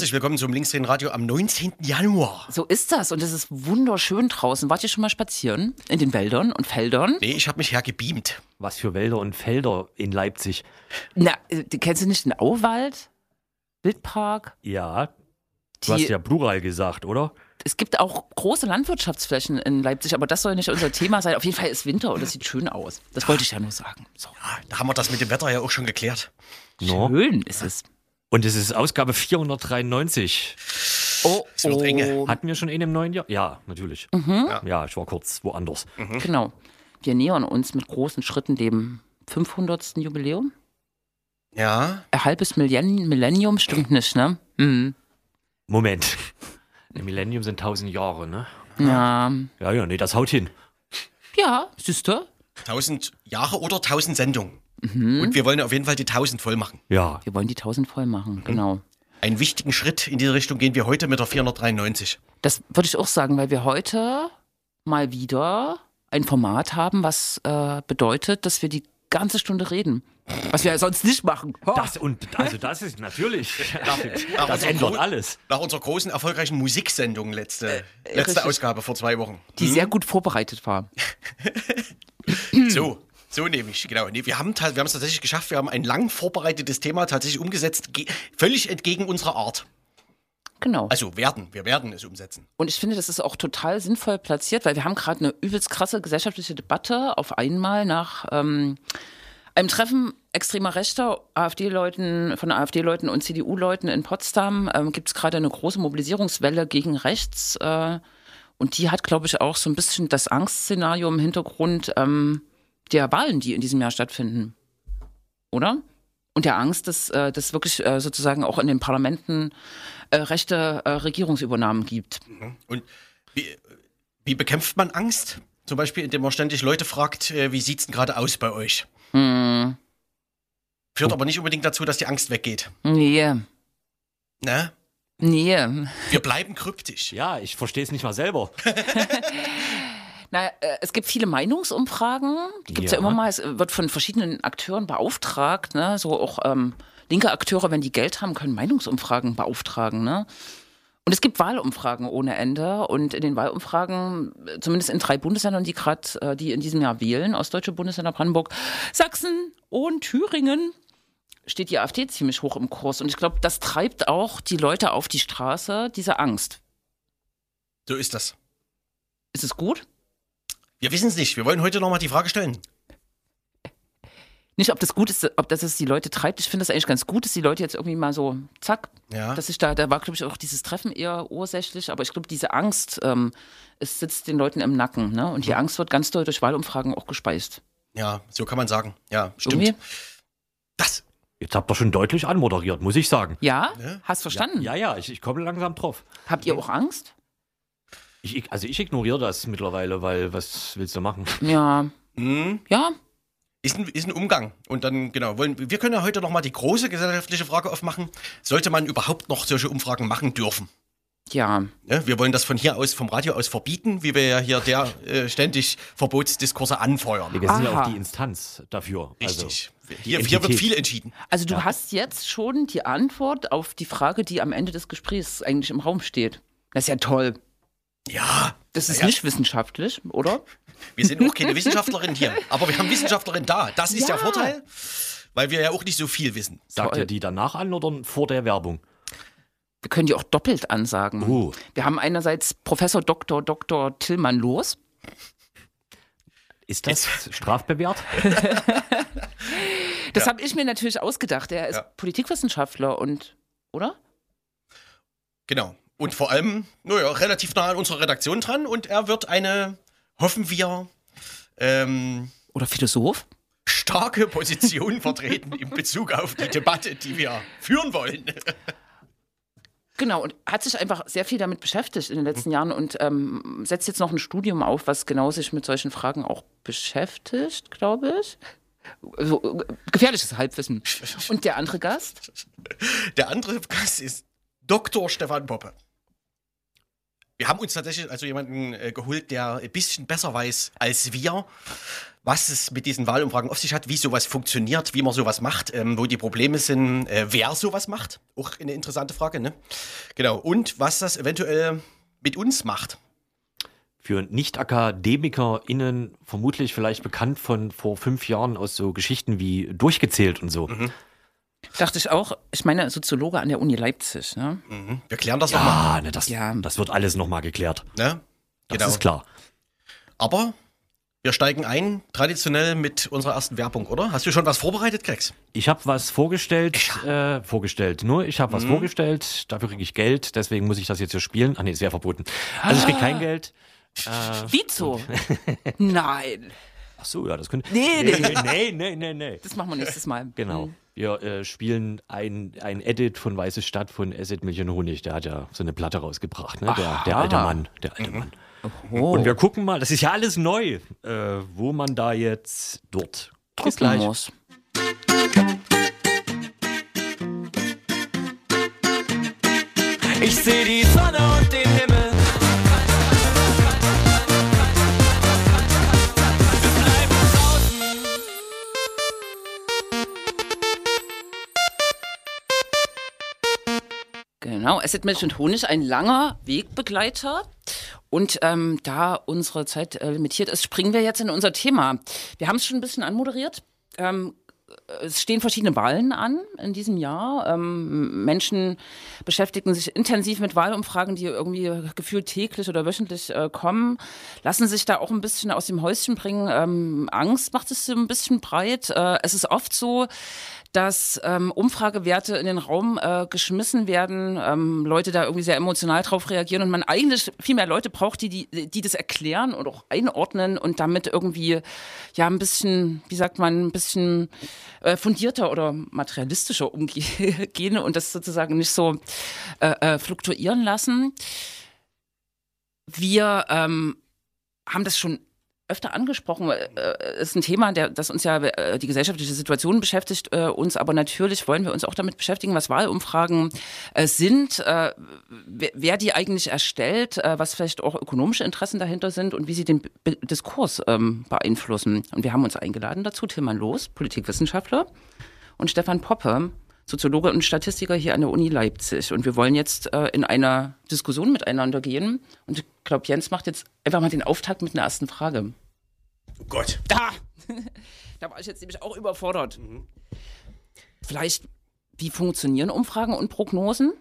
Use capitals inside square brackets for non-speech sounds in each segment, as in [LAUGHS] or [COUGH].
Herzlich willkommen zum Linksdrehen Radio am 19. Januar. So ist das und es ist wunderschön draußen. Wart ihr schon mal spazieren in den Wäldern und Feldern? Nee, ich habe mich hergebeamt. Was für Wälder und Felder in Leipzig. Na, äh, kennst du nicht den Auwald? Wildpark? Ja, du Die- hast ja Plural gesagt, oder? Es gibt auch große Landwirtschaftsflächen in Leipzig, aber das soll nicht unser Thema sein. Auf jeden Fall ist Winter und es sieht schön aus. Das wollte ich ja nur sagen. So. Ah, Da haben wir das mit dem Wetter ja auch schon geklärt. No. Schön ist es. Und es ist Ausgabe 493. Oh, Es wird enge. Hatten wir schon einen im neuen Jahr? Ja, natürlich. Mhm. Ja. ich war kurz woanders. Genau. Wir nähern uns mit großen Schritten dem 500. Jubiläum. Ja, Ein halbes Millenn Millennium stimmt nicht, ne? Hm. Moment. [LAUGHS] Ein Millennium sind 1000 Jahre, ne? Ja. Ja, ja, nee, das haut hin. Ja, siehst du? 1000 Jahre oder 1000 Sendungen. Mhm. Und wir wollen auf jeden Fall die 1000 voll machen. Ja, Wir wollen die 1000 voll Mhm. machen, genau. Einen wichtigen Schritt in diese Richtung gehen wir heute mit der 493. Das würde ich auch sagen, weil wir heute mal wieder ein Format haben, was äh, bedeutet, dass wir die ganze Stunde reden. Was wir ja sonst nicht machen. Ho! das und also das ist natürlich. [LAUGHS] [LAUGHS] Aber das so ändert alles. Nach unserer großen, erfolgreichen Musiksendung letzte, letzte Äh, richtig. Ausgabe vor zwei Wochen. die sehr gut vorbereitet war. [LAUGHS] So, so nehme ich, genau. Nee, wir haben wir haben es tatsächlich geschafft. Wir haben ein lang vorbereitetes Thema tatsächlich umgesetzt, ge- völlig entgegen unserer Art. Genau. Also werden, wir werden es umsetzen. Und ich finde, das ist auch total sinnvoll platziert, weil wir haben gerade eine übelst krasse gesellschaftliche Debatte auf einmal nach ähm, einem Treffen extremer Rechter, AfD-Leuten, von AfD-Leuten und CDU-Leuten in Potsdam ähm, gibt es gerade eine große Mobilisierungswelle gegen rechts. Äh, und die hat, glaube ich, auch so ein bisschen das Angstszenario im Hintergrund ähm, der Wahlen, die in diesem Jahr stattfinden. Oder? Und der Angst, dass äh, dass wirklich äh, sozusagen auch in den Parlamenten äh, rechte Regierungsübernahmen gibt. Und wie, wie bekämpft man Angst? Zum Beispiel, indem man ständig Leute fragt, wie sieht's denn gerade aus bei euch? Hm, Führt aber nicht unbedingt dazu, dass die Angst weggeht. nee, Ne? nee. Wir bleiben kryptisch. Ja, ich verstehe es nicht mal selber. [LAUGHS] Na, äh, es gibt viele Meinungsumfragen, die gibt es ja. Ja. immer mal. Es wird von verschiedenen Akteuren beauftragt, ne? so auch ähm, linke Akteure, wenn die Geld haben, können Meinungsumfragen beauftragen. Ne? Und es gibt Wahlumfragen ohne Ende. Und in den Wahlumfragen, zumindest in drei Bundesländern, die gerade, äh, die in diesem Jahr wählen, ostdeutsche Bundesländer, Brandenburg, Sachsen und Thüringen, steht die AfD ziemlich hoch im Kurs. Und ich glaube, das treibt auch die Leute auf die Straße, diese Angst. So ist das. Ist es gut? Wir wissen es nicht. Wir wollen heute nochmal die Frage stellen. Nicht, ob das gut ist, ob das es die Leute treibt. Ich finde das eigentlich ganz gut, dass die Leute jetzt irgendwie mal so, zack, Ja. dass ich da, da war, glaube ich, auch dieses Treffen eher ursächlich, aber ich glaube, diese Angst, ähm, es sitzt den Leuten im Nacken, ne? Und die Angst wird ganz doll durch Wahlumfragen auch gespeist. Ja, so kann man sagen. Ja, stimmt. Irgendwie? Das. Jetzt habt ihr schon deutlich anmoderiert, muss ich sagen. Ja? Ne? Hast verstanden? Ja, ja, ich, ich komme langsam drauf. Habt ihr auch Angst? Ich, also ich ignoriere das mittlerweile, weil was willst du machen? Ja. Hm, Ja? ist, ein, ist ein Umgang. Und dann, genau, wollen, wir können ja heute nochmal die große gesellschaftliche Frage aufmachen. Sollte man überhaupt noch solche Umfragen machen dürfen? Ja. Ne? Wir wollen das von hier aus, vom Radio aus verbieten, wie wir ja hier der äh, ständig Verbotsdiskurse anfeuern. Wir sind ja auch die Instanz dafür. Richtig. Also, hier, hier wird viel entschieden. Also du hast jetzt schon die Antwort auf die Frage, die am Ende des Gesprächs eigentlich im Raum steht. Das ist ja toll. Ja, Das ist Ja. nicht wissenschaftlich, oder? wir sind auch keine Wissenschaftlerin hier, aber wir haben Wissenschaftlerin da. Das ist Ja. der Vorteil, weil wir ja auch nicht so viel wissen. Sagt ihr die danach an oder vor der Werbung? Wir können die auch doppelt ansagen. Uh. Wir haben einerseits Professor Dr. Dr. Tillmann Los. Ist das strafbewehrt? [LAUGHS] Das habe ich mir natürlich ausgedacht. Er ist Ja. Politikwissenschaftler und, oder? Genau. Und vor allem, naja, relativ nah an unserer Redaktion dran und er wird eine, hoffen wir, ähm, Oder Philosoph? starke Position [LAUGHS] vertreten in Bezug auf die Debatte, die wir führen wollen. [LAUGHS] Genau, und hat sich einfach sehr viel damit beschäftigt in den letzten Jahren und ähm, setzt jetzt noch ein Studium auf, was genau sich mit solchen Fragen auch beschäftigt, glaube ich. So, äh, gefährliches Halbwissen. Und der andere Gast? [LAUGHS] Der andere Gast ist Dr. Stefan Poppe. Wir haben uns tatsächlich also jemanden äh, geholt, der ein bisschen besser weiß als wir, was es mit diesen Wahlumfragen auf sich hat, wie sowas funktioniert, wie man sowas macht, ähm, wo die Probleme sind, äh, wer sowas macht. Auch eine interessante Frage, ne? Genau. Und was das eventuell mit uns macht. Für Nicht-AkademikerInnen vermutlich vielleicht bekannt von vor fünf Jahren aus so Geschichten wie Durchgezählt und so. Mhm. Dachte ich auch, ich meine Soziologe an der Uni Leipzig. Ne? Mhm. Wir klären das nochmal. Ah, ne, das, Ja. das wird alles nochmal geklärt. Ne? Das Genau. ist klar. Aber wir steigen ein, traditionell mit unserer ersten Werbung, oder? Hast du schon was vorbereitet, Krex? Ich habe was vorgestellt, äh, vorgestellt. Nur ich habe was vorgestellt, dafür kriege ich Geld, deswegen muss ich das jetzt hier spielen. Ach nee, ist ja verboten. Also ich kriege kein Geld. Vizo? Nein, Ach so, ja, das könnte. Nee, nee. nee, nee, nee, nee, nee. das machen wir nächstes Mal. Genau. Wir äh, spielen ein, ein Edit von Weiße Stadt von Acid Milch Honig. Der hat ja so eine Platte rausgebracht, ne? Der, der alte Mann. Der alte Mann. Oh. Und wir gucken mal, das ist ja alles neu, äh, wo man da jetzt dort. Bis gleich. muss. Ich seh die Sonne und den Himmel. Genau, Acid und Honig, ein langer Wegbegleiter. Und ähm, da unsere Zeit äh, limitiert ist, springen wir jetzt in unser Thema. Wir haben es schon ein bisschen anmoderiert. Ähm, es stehen verschiedene Wahlen an in diesem Jahr. Ähm, Menschen beschäftigen sich intensiv mit Wahlumfragen, die irgendwie gefühlt täglich oder wöchentlich äh, kommen, lassen sich da auch ein bisschen aus dem Häuschen bringen. Ähm, Angst macht es ein bisschen breit. Äh, es ist oft so, dass ähm, Umfragewerte in den Raum äh, geschmissen werden, ähm, Leute da irgendwie sehr emotional drauf reagieren und man eigentlich viel mehr Leute braucht, die, die, die das erklären und auch einordnen und damit irgendwie ja ein bisschen, wie sagt man, ein bisschen äh, fundierter oder materialistischer umgehen und das sozusagen nicht so äh, äh, fluktuieren lassen. Wir ähm, haben das schon öfter angesprochen, weil, äh, ist ein Thema, der, das uns ja äh, die gesellschaftliche Situation beschäftigt, äh, uns. Aber natürlich wollen wir uns auch damit beschäftigen, was Wahlumfragen äh, sind, äh, wer, die eigentlich erstellt, äh, was vielleicht auch ökonomische Interessen dahinter sind und wie sie den Diskurs ähm, beeinflussen. Und wir haben uns eingeladen dazu, Tilman Loos, Politikwissenschaftler, und Stefan Poppe, Soziologe und Statistiker hier an der Uni Leipzig. Und wir wollen jetzt äh, in einer Diskussion miteinander gehen. Und ich glaube, Jens macht jetzt einfach mal den Auftakt mit einer ersten Frage. Oh Gott. Da! [LAUGHS] da war ich jetzt nämlich auch überfordert. Vielleicht, wie funktionieren Umfragen und Prognosen?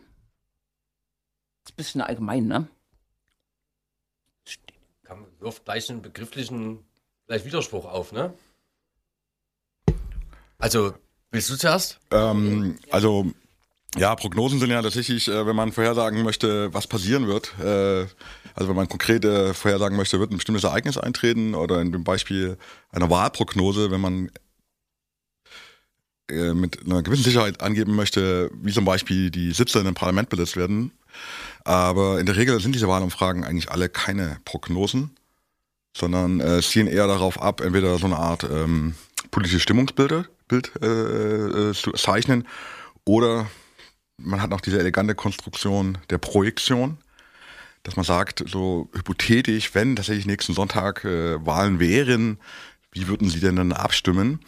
Das ist ein bisschen allgemein, ne? Kann, wirft gleich einen begrifflichen vielleicht Widerspruch auf, ne? Also, willst du zuerst? Ähm, also, ja, Prognosen sind ja tatsächlich, äh, wenn man vorhersagen möchte, was passieren wird. Äh, also, wenn man konkret äh, vorhersagen möchte, wird ein bestimmtes Ereignis eintreten oder in dem Beispiel einer Wahlprognose, wenn man mit einer gewissen Sicherheit angeben möchte, wie zum Beispiel die Sitze in einem Parlament besetzt werden. Aber in der Regel sind diese Wahlumfragen eigentlich alle keine Prognosen, sondern zielen eher darauf ab, entweder so eine Art ähm, politische Stimmungsbilder Bild, äh, äh, zeichnen oder man hat noch diese elegante Konstruktion der Projektion, dass man sagt, so hypothetisch, wenn tatsächlich nächsten Sonntag äh, Wahlen wären, wie würden sie denn dann abstimmen?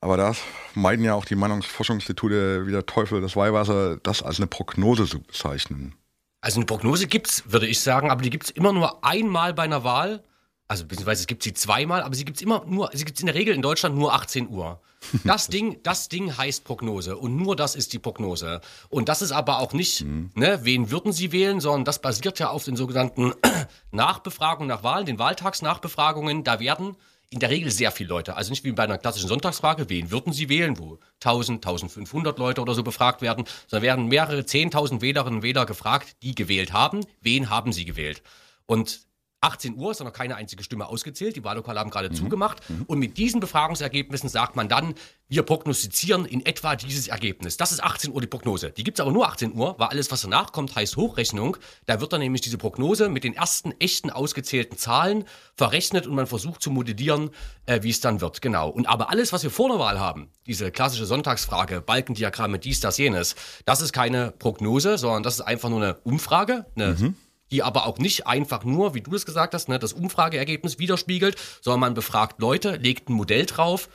Aber da meiden ja auch die Meinungsforschungsinstitute wie der Teufel das Weihwasser, das als eine Prognose zu bezeichnen. Also eine Prognose gibt's, würde ich sagen, aber die gibt's immer nur einmal bei einer Wahl. Also beziehungsweise es gibt sie zweimal, aber sie gibt's immer nur, sie gibt's in der Regel in Deutschland nur 18 Uhr. Das Ding, das Ding heißt Prognose und nur das ist die Prognose. Und das ist aber auch nicht, ne, wen würden sie wählen, sondern das basiert ja auf den sogenannten [CLEARS THROAT] Nachbefragungen nach Wahlen, den Wahltagsnachbefragungen. Da werden in der Regel sehr viele Leute, also nicht wie bei einer klassischen Sonntagsfrage, wen würden Sie wählen, wo 1000, 1500 Leute oder so befragt werden, sondern werden mehrere 10.000 Wählerinnen und Wähler gefragt, die gewählt haben, wen haben sie gewählt. Und 18 Uhr ist noch keine einzige Stimme ausgezählt. Die Wahllokale haben gerade zugemacht. Und mit diesen Befragungsergebnissen sagt man dann, wir prognostizieren in etwa dieses Ergebnis. Das ist 18 Uhr die Prognose. Die gibt es aber nur 18 Uhr, weil alles, was danach kommt, heißt Hochrechnung. Da wird dann nämlich diese Prognose mit den ersten echten ausgezählten Zahlen verrechnet und man versucht zu modellieren, äh, wie es dann wird. Genau. Und aber alles, was wir vor der Wahl haben, diese klassische Sonntagsfrage, Balkendiagramme, dies, das, jenes, das ist keine Prognose, sondern das ist einfach nur eine Umfrage, eine die aber auch nicht einfach nur, wie du es gesagt hast, ne, das Umfrageergebnis widerspiegelt, sondern man befragt Leute, legt ein Modell drauf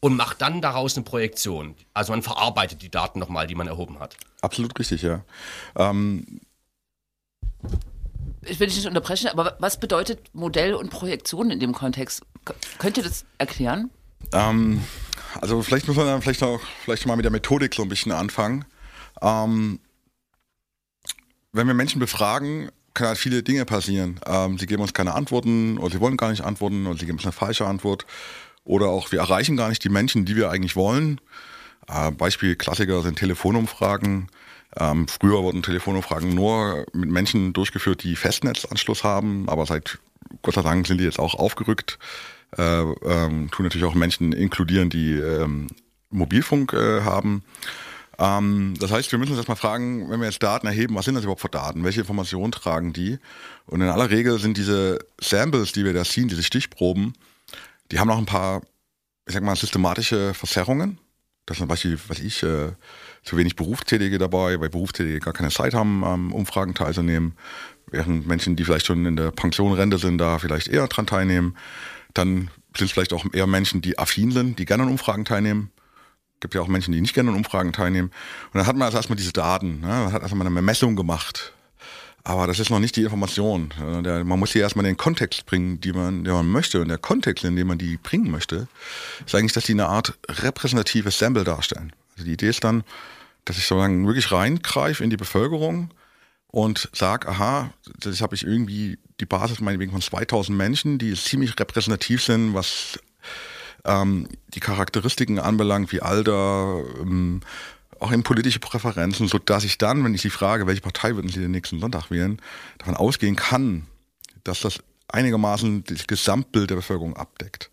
und macht dann daraus eine Projektion. Also man verarbeitet die Daten nochmal, die man erhoben hat. Absolut richtig, ja. Ähm, Ich will dich nicht unterbrechen, aber was bedeutet Modell und Projektion in dem Kontext? Könnt ihr das erklären? Ähm, also vielleicht muss man dann vielleicht auch vielleicht mal mit der Methodik so ein bisschen anfangen. Ähm, wenn wir Menschen befragen, können halt viele Dinge passieren. Ähm, sie geben uns keine Antworten oder sie wollen gar nicht antworten oder sie geben uns eine falsche Antwort oder auch wir erreichen gar nicht die Menschen, die wir eigentlich wollen. Äh, Beispiel Klassiker sind Telefonumfragen. Ähm, früher wurden Telefonumfragen nur mit Menschen durchgeführt, die Festnetzanschluss haben, aber seit Gott sei Dank sind die jetzt auch aufgerückt. Äh, ähm, tun natürlich auch Menschen inkludieren, die ähm, Mobilfunk äh, haben. Ähm, das heißt, wir müssen uns erstmal fragen, wenn wir jetzt Daten erheben, was sind das überhaupt für Daten? Welche Informationen tragen die? Und in aller Regel sind diese Samples, die wir da ziehen, diese Stichproben, die haben noch ein paar, ich sag mal, systematische Verzerrungen. Das ist zum Beispiel, was ich, äh, zu wenig Berufstätige dabei, weil Berufstätige gar keine Zeit haben, am Umfragen teilzunehmen, während Menschen, die vielleicht schon in der Pension, Rente sind, da vielleicht eher dran teilnehmen. Dann sind es vielleicht auch eher Menschen, die affin sind, die gerne an Umfragen teilnehmen. Gibt ja auch Menschen, die nicht gerne an Umfragen teilnehmen. Und dann hat man also erstmal diese Daten, ne? man hat erstmal eine Messung gemacht. Aber das ist noch nicht die Information. Der- Man muss hier erstmal den Kontext bringen, die man, den man möchte. Und der Kontext, in dem man die bringen möchte, ist eigentlich, dass die eine Art repräsentatives Sample darstellen. Also die Idee ist dann, dass ich sozusagen wirklich reingreife in die Bevölkerung und sage, aha, das habe ich irgendwie die Basis meinetwegen von 2000 Menschen, die ziemlich repräsentativ sind, was ähm, die Charakteristiken anbelangt, wie Alter, ähm, auch in politische Präferenzen, so dass ich dann, wenn ich sie frage, welche Partei würden Sie den nächsten Sonntag wählen, davon ausgehen kann, dass das einigermaßen das Gesamtbild der Bevölkerung abdeckt.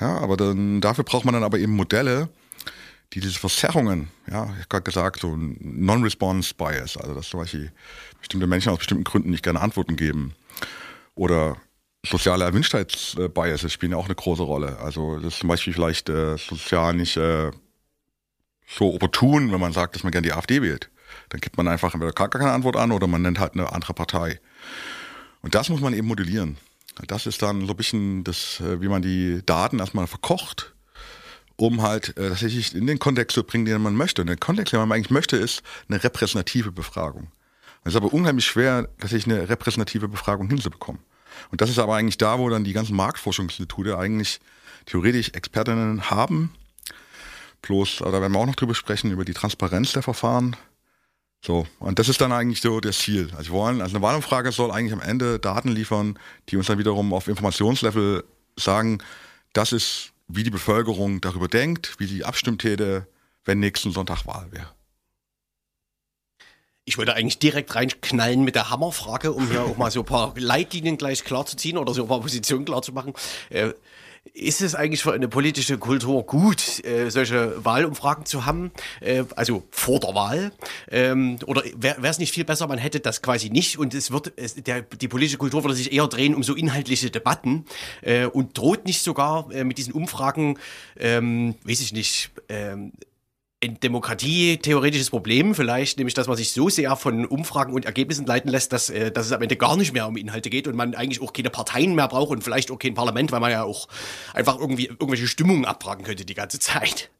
Ja, aber dann, dafür braucht man dann aber eben Modelle, die diese Verzerrungen, ja, ich habe gerade gesagt, so ein Non-Response Bias, also dass zum Beispiel bestimmte Menschen aus bestimmten Gründen nicht gerne Antworten geben. Oder soziale Erwünschtheitsbiases spielen ja auch eine große Rolle. Also das ist zum Beispiel vielleicht äh, sozial nicht äh, so opportun, wenn man sagt, dass man gerne die AfD wählt. Dann gibt man einfach entweder gar keine Antwort an oder man nennt halt eine andere Partei. Und das muss man eben modellieren. Das ist dann so ein bisschen das, äh, wie man die Daten erstmal verkocht, um halt äh, tatsächlich in den Kontext zu bringen, den man möchte. Und der Kontext, den man eigentlich möchte, ist eine repräsentative Befragung. Es ist aber unheimlich schwer, tatsächlich eine repräsentative Befragung hinzubekommen. Und das ist aber eigentlich da, wo dann die ganzen Marktforschungsinstitute eigentlich theoretisch Expertinnen haben. Bloß, da werden wir auch noch drüber sprechen, über die Transparenz der Verfahren. So, und das ist dann eigentlich so das Ziel. Also wir wollen, also eine Wahlumfrage soll eigentlich am Ende Daten liefern, die uns dann wiederum auf Informationslevel sagen, das ist, wie die Bevölkerung darüber denkt, wie sie abstimmt hätte, wenn nächsten Sonntag Wahl wäre. Ich wollte eigentlich direkt reinknallen mit der Hammerfrage, um hier auch mal so ein paar Leitlinien gleich klar zu ziehen oder so ein paar Positionen klar zu machen. Äh, ist es eigentlich für eine politische Kultur gut, äh, solche Wahlumfragen zu haben, äh, also vor der Wahl? Ähm, oder wäre es nicht viel besser, man hätte das quasi nicht und es wird, es, der, die politische Kultur würde sich eher drehen um so inhaltliche Debatten äh, und droht nicht sogar äh, mit diesen Umfragen, ähm, weiß ich nicht, ähm, ein Demokratie theoretisches Problem, vielleicht nämlich, dass man sich so sehr von Umfragen und Ergebnissen leiten lässt, dass, äh, dass es am Ende gar nicht mehr um Inhalte geht und man eigentlich auch keine Parteien mehr braucht und vielleicht auch kein Parlament, weil man ja auch einfach irgendwie irgendwelche Stimmungen abfragen könnte die ganze Zeit.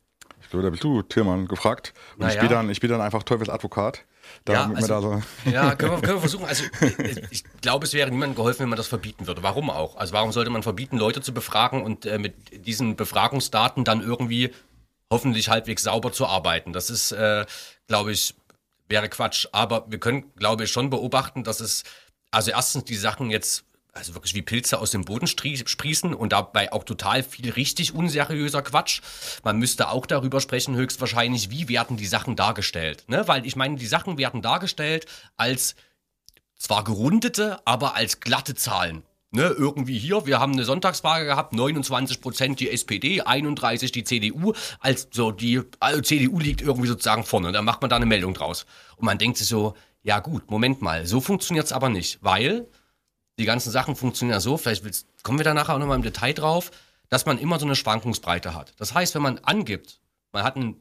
Ich glaube, da bist du, Tiermann, gefragt. Und ich Naja. spiele dann, ich spiel dann einfach Teufelsadvokat. Da, Ja, also- so, Ja, [LAUGHS] können wir, können wir versuchen. Also ich, ich glaube, es wäre niemandem geholfen, wenn man das verbieten würde. Warum auch? Also warum sollte man verbieten, Leute zu befragen und äh, mit diesen Befragungsdaten dann irgendwie hoffentlich halbwegs sauber zu arbeiten? Das ist, äh, glaube ich, wäre Quatsch. Aber wir können, glaube ich, schon beobachten, dass es, also erstens die Sachen jetzt also wirklich wie Pilze aus dem Boden sprießen und dabei auch total viel richtig unseriöser Quatsch. Man müsste auch darüber sprechen, höchstwahrscheinlich, wie werden die Sachen dargestellt. Ne? Weil ich meine, die Sachen werden dargestellt als zwar gerundete, aber als glatte Zahlen. Ne, irgendwie hier, wir haben eine Sonntagsfrage gehabt, 29 Prozent die SPD, 31% die CDU, als so die also CDU liegt irgendwie sozusagen vorne, da macht man da eine Meldung draus. Und man denkt sich so, ja gut, Moment mal, so funktioniert's aber nicht, weil die ganzen Sachen funktionieren ja so, vielleicht kommen wir da nachher auch nochmal im Detail drauf, dass man immer so eine Schwankungsbreite hat. Das heißt, wenn man angibt, man hat ein,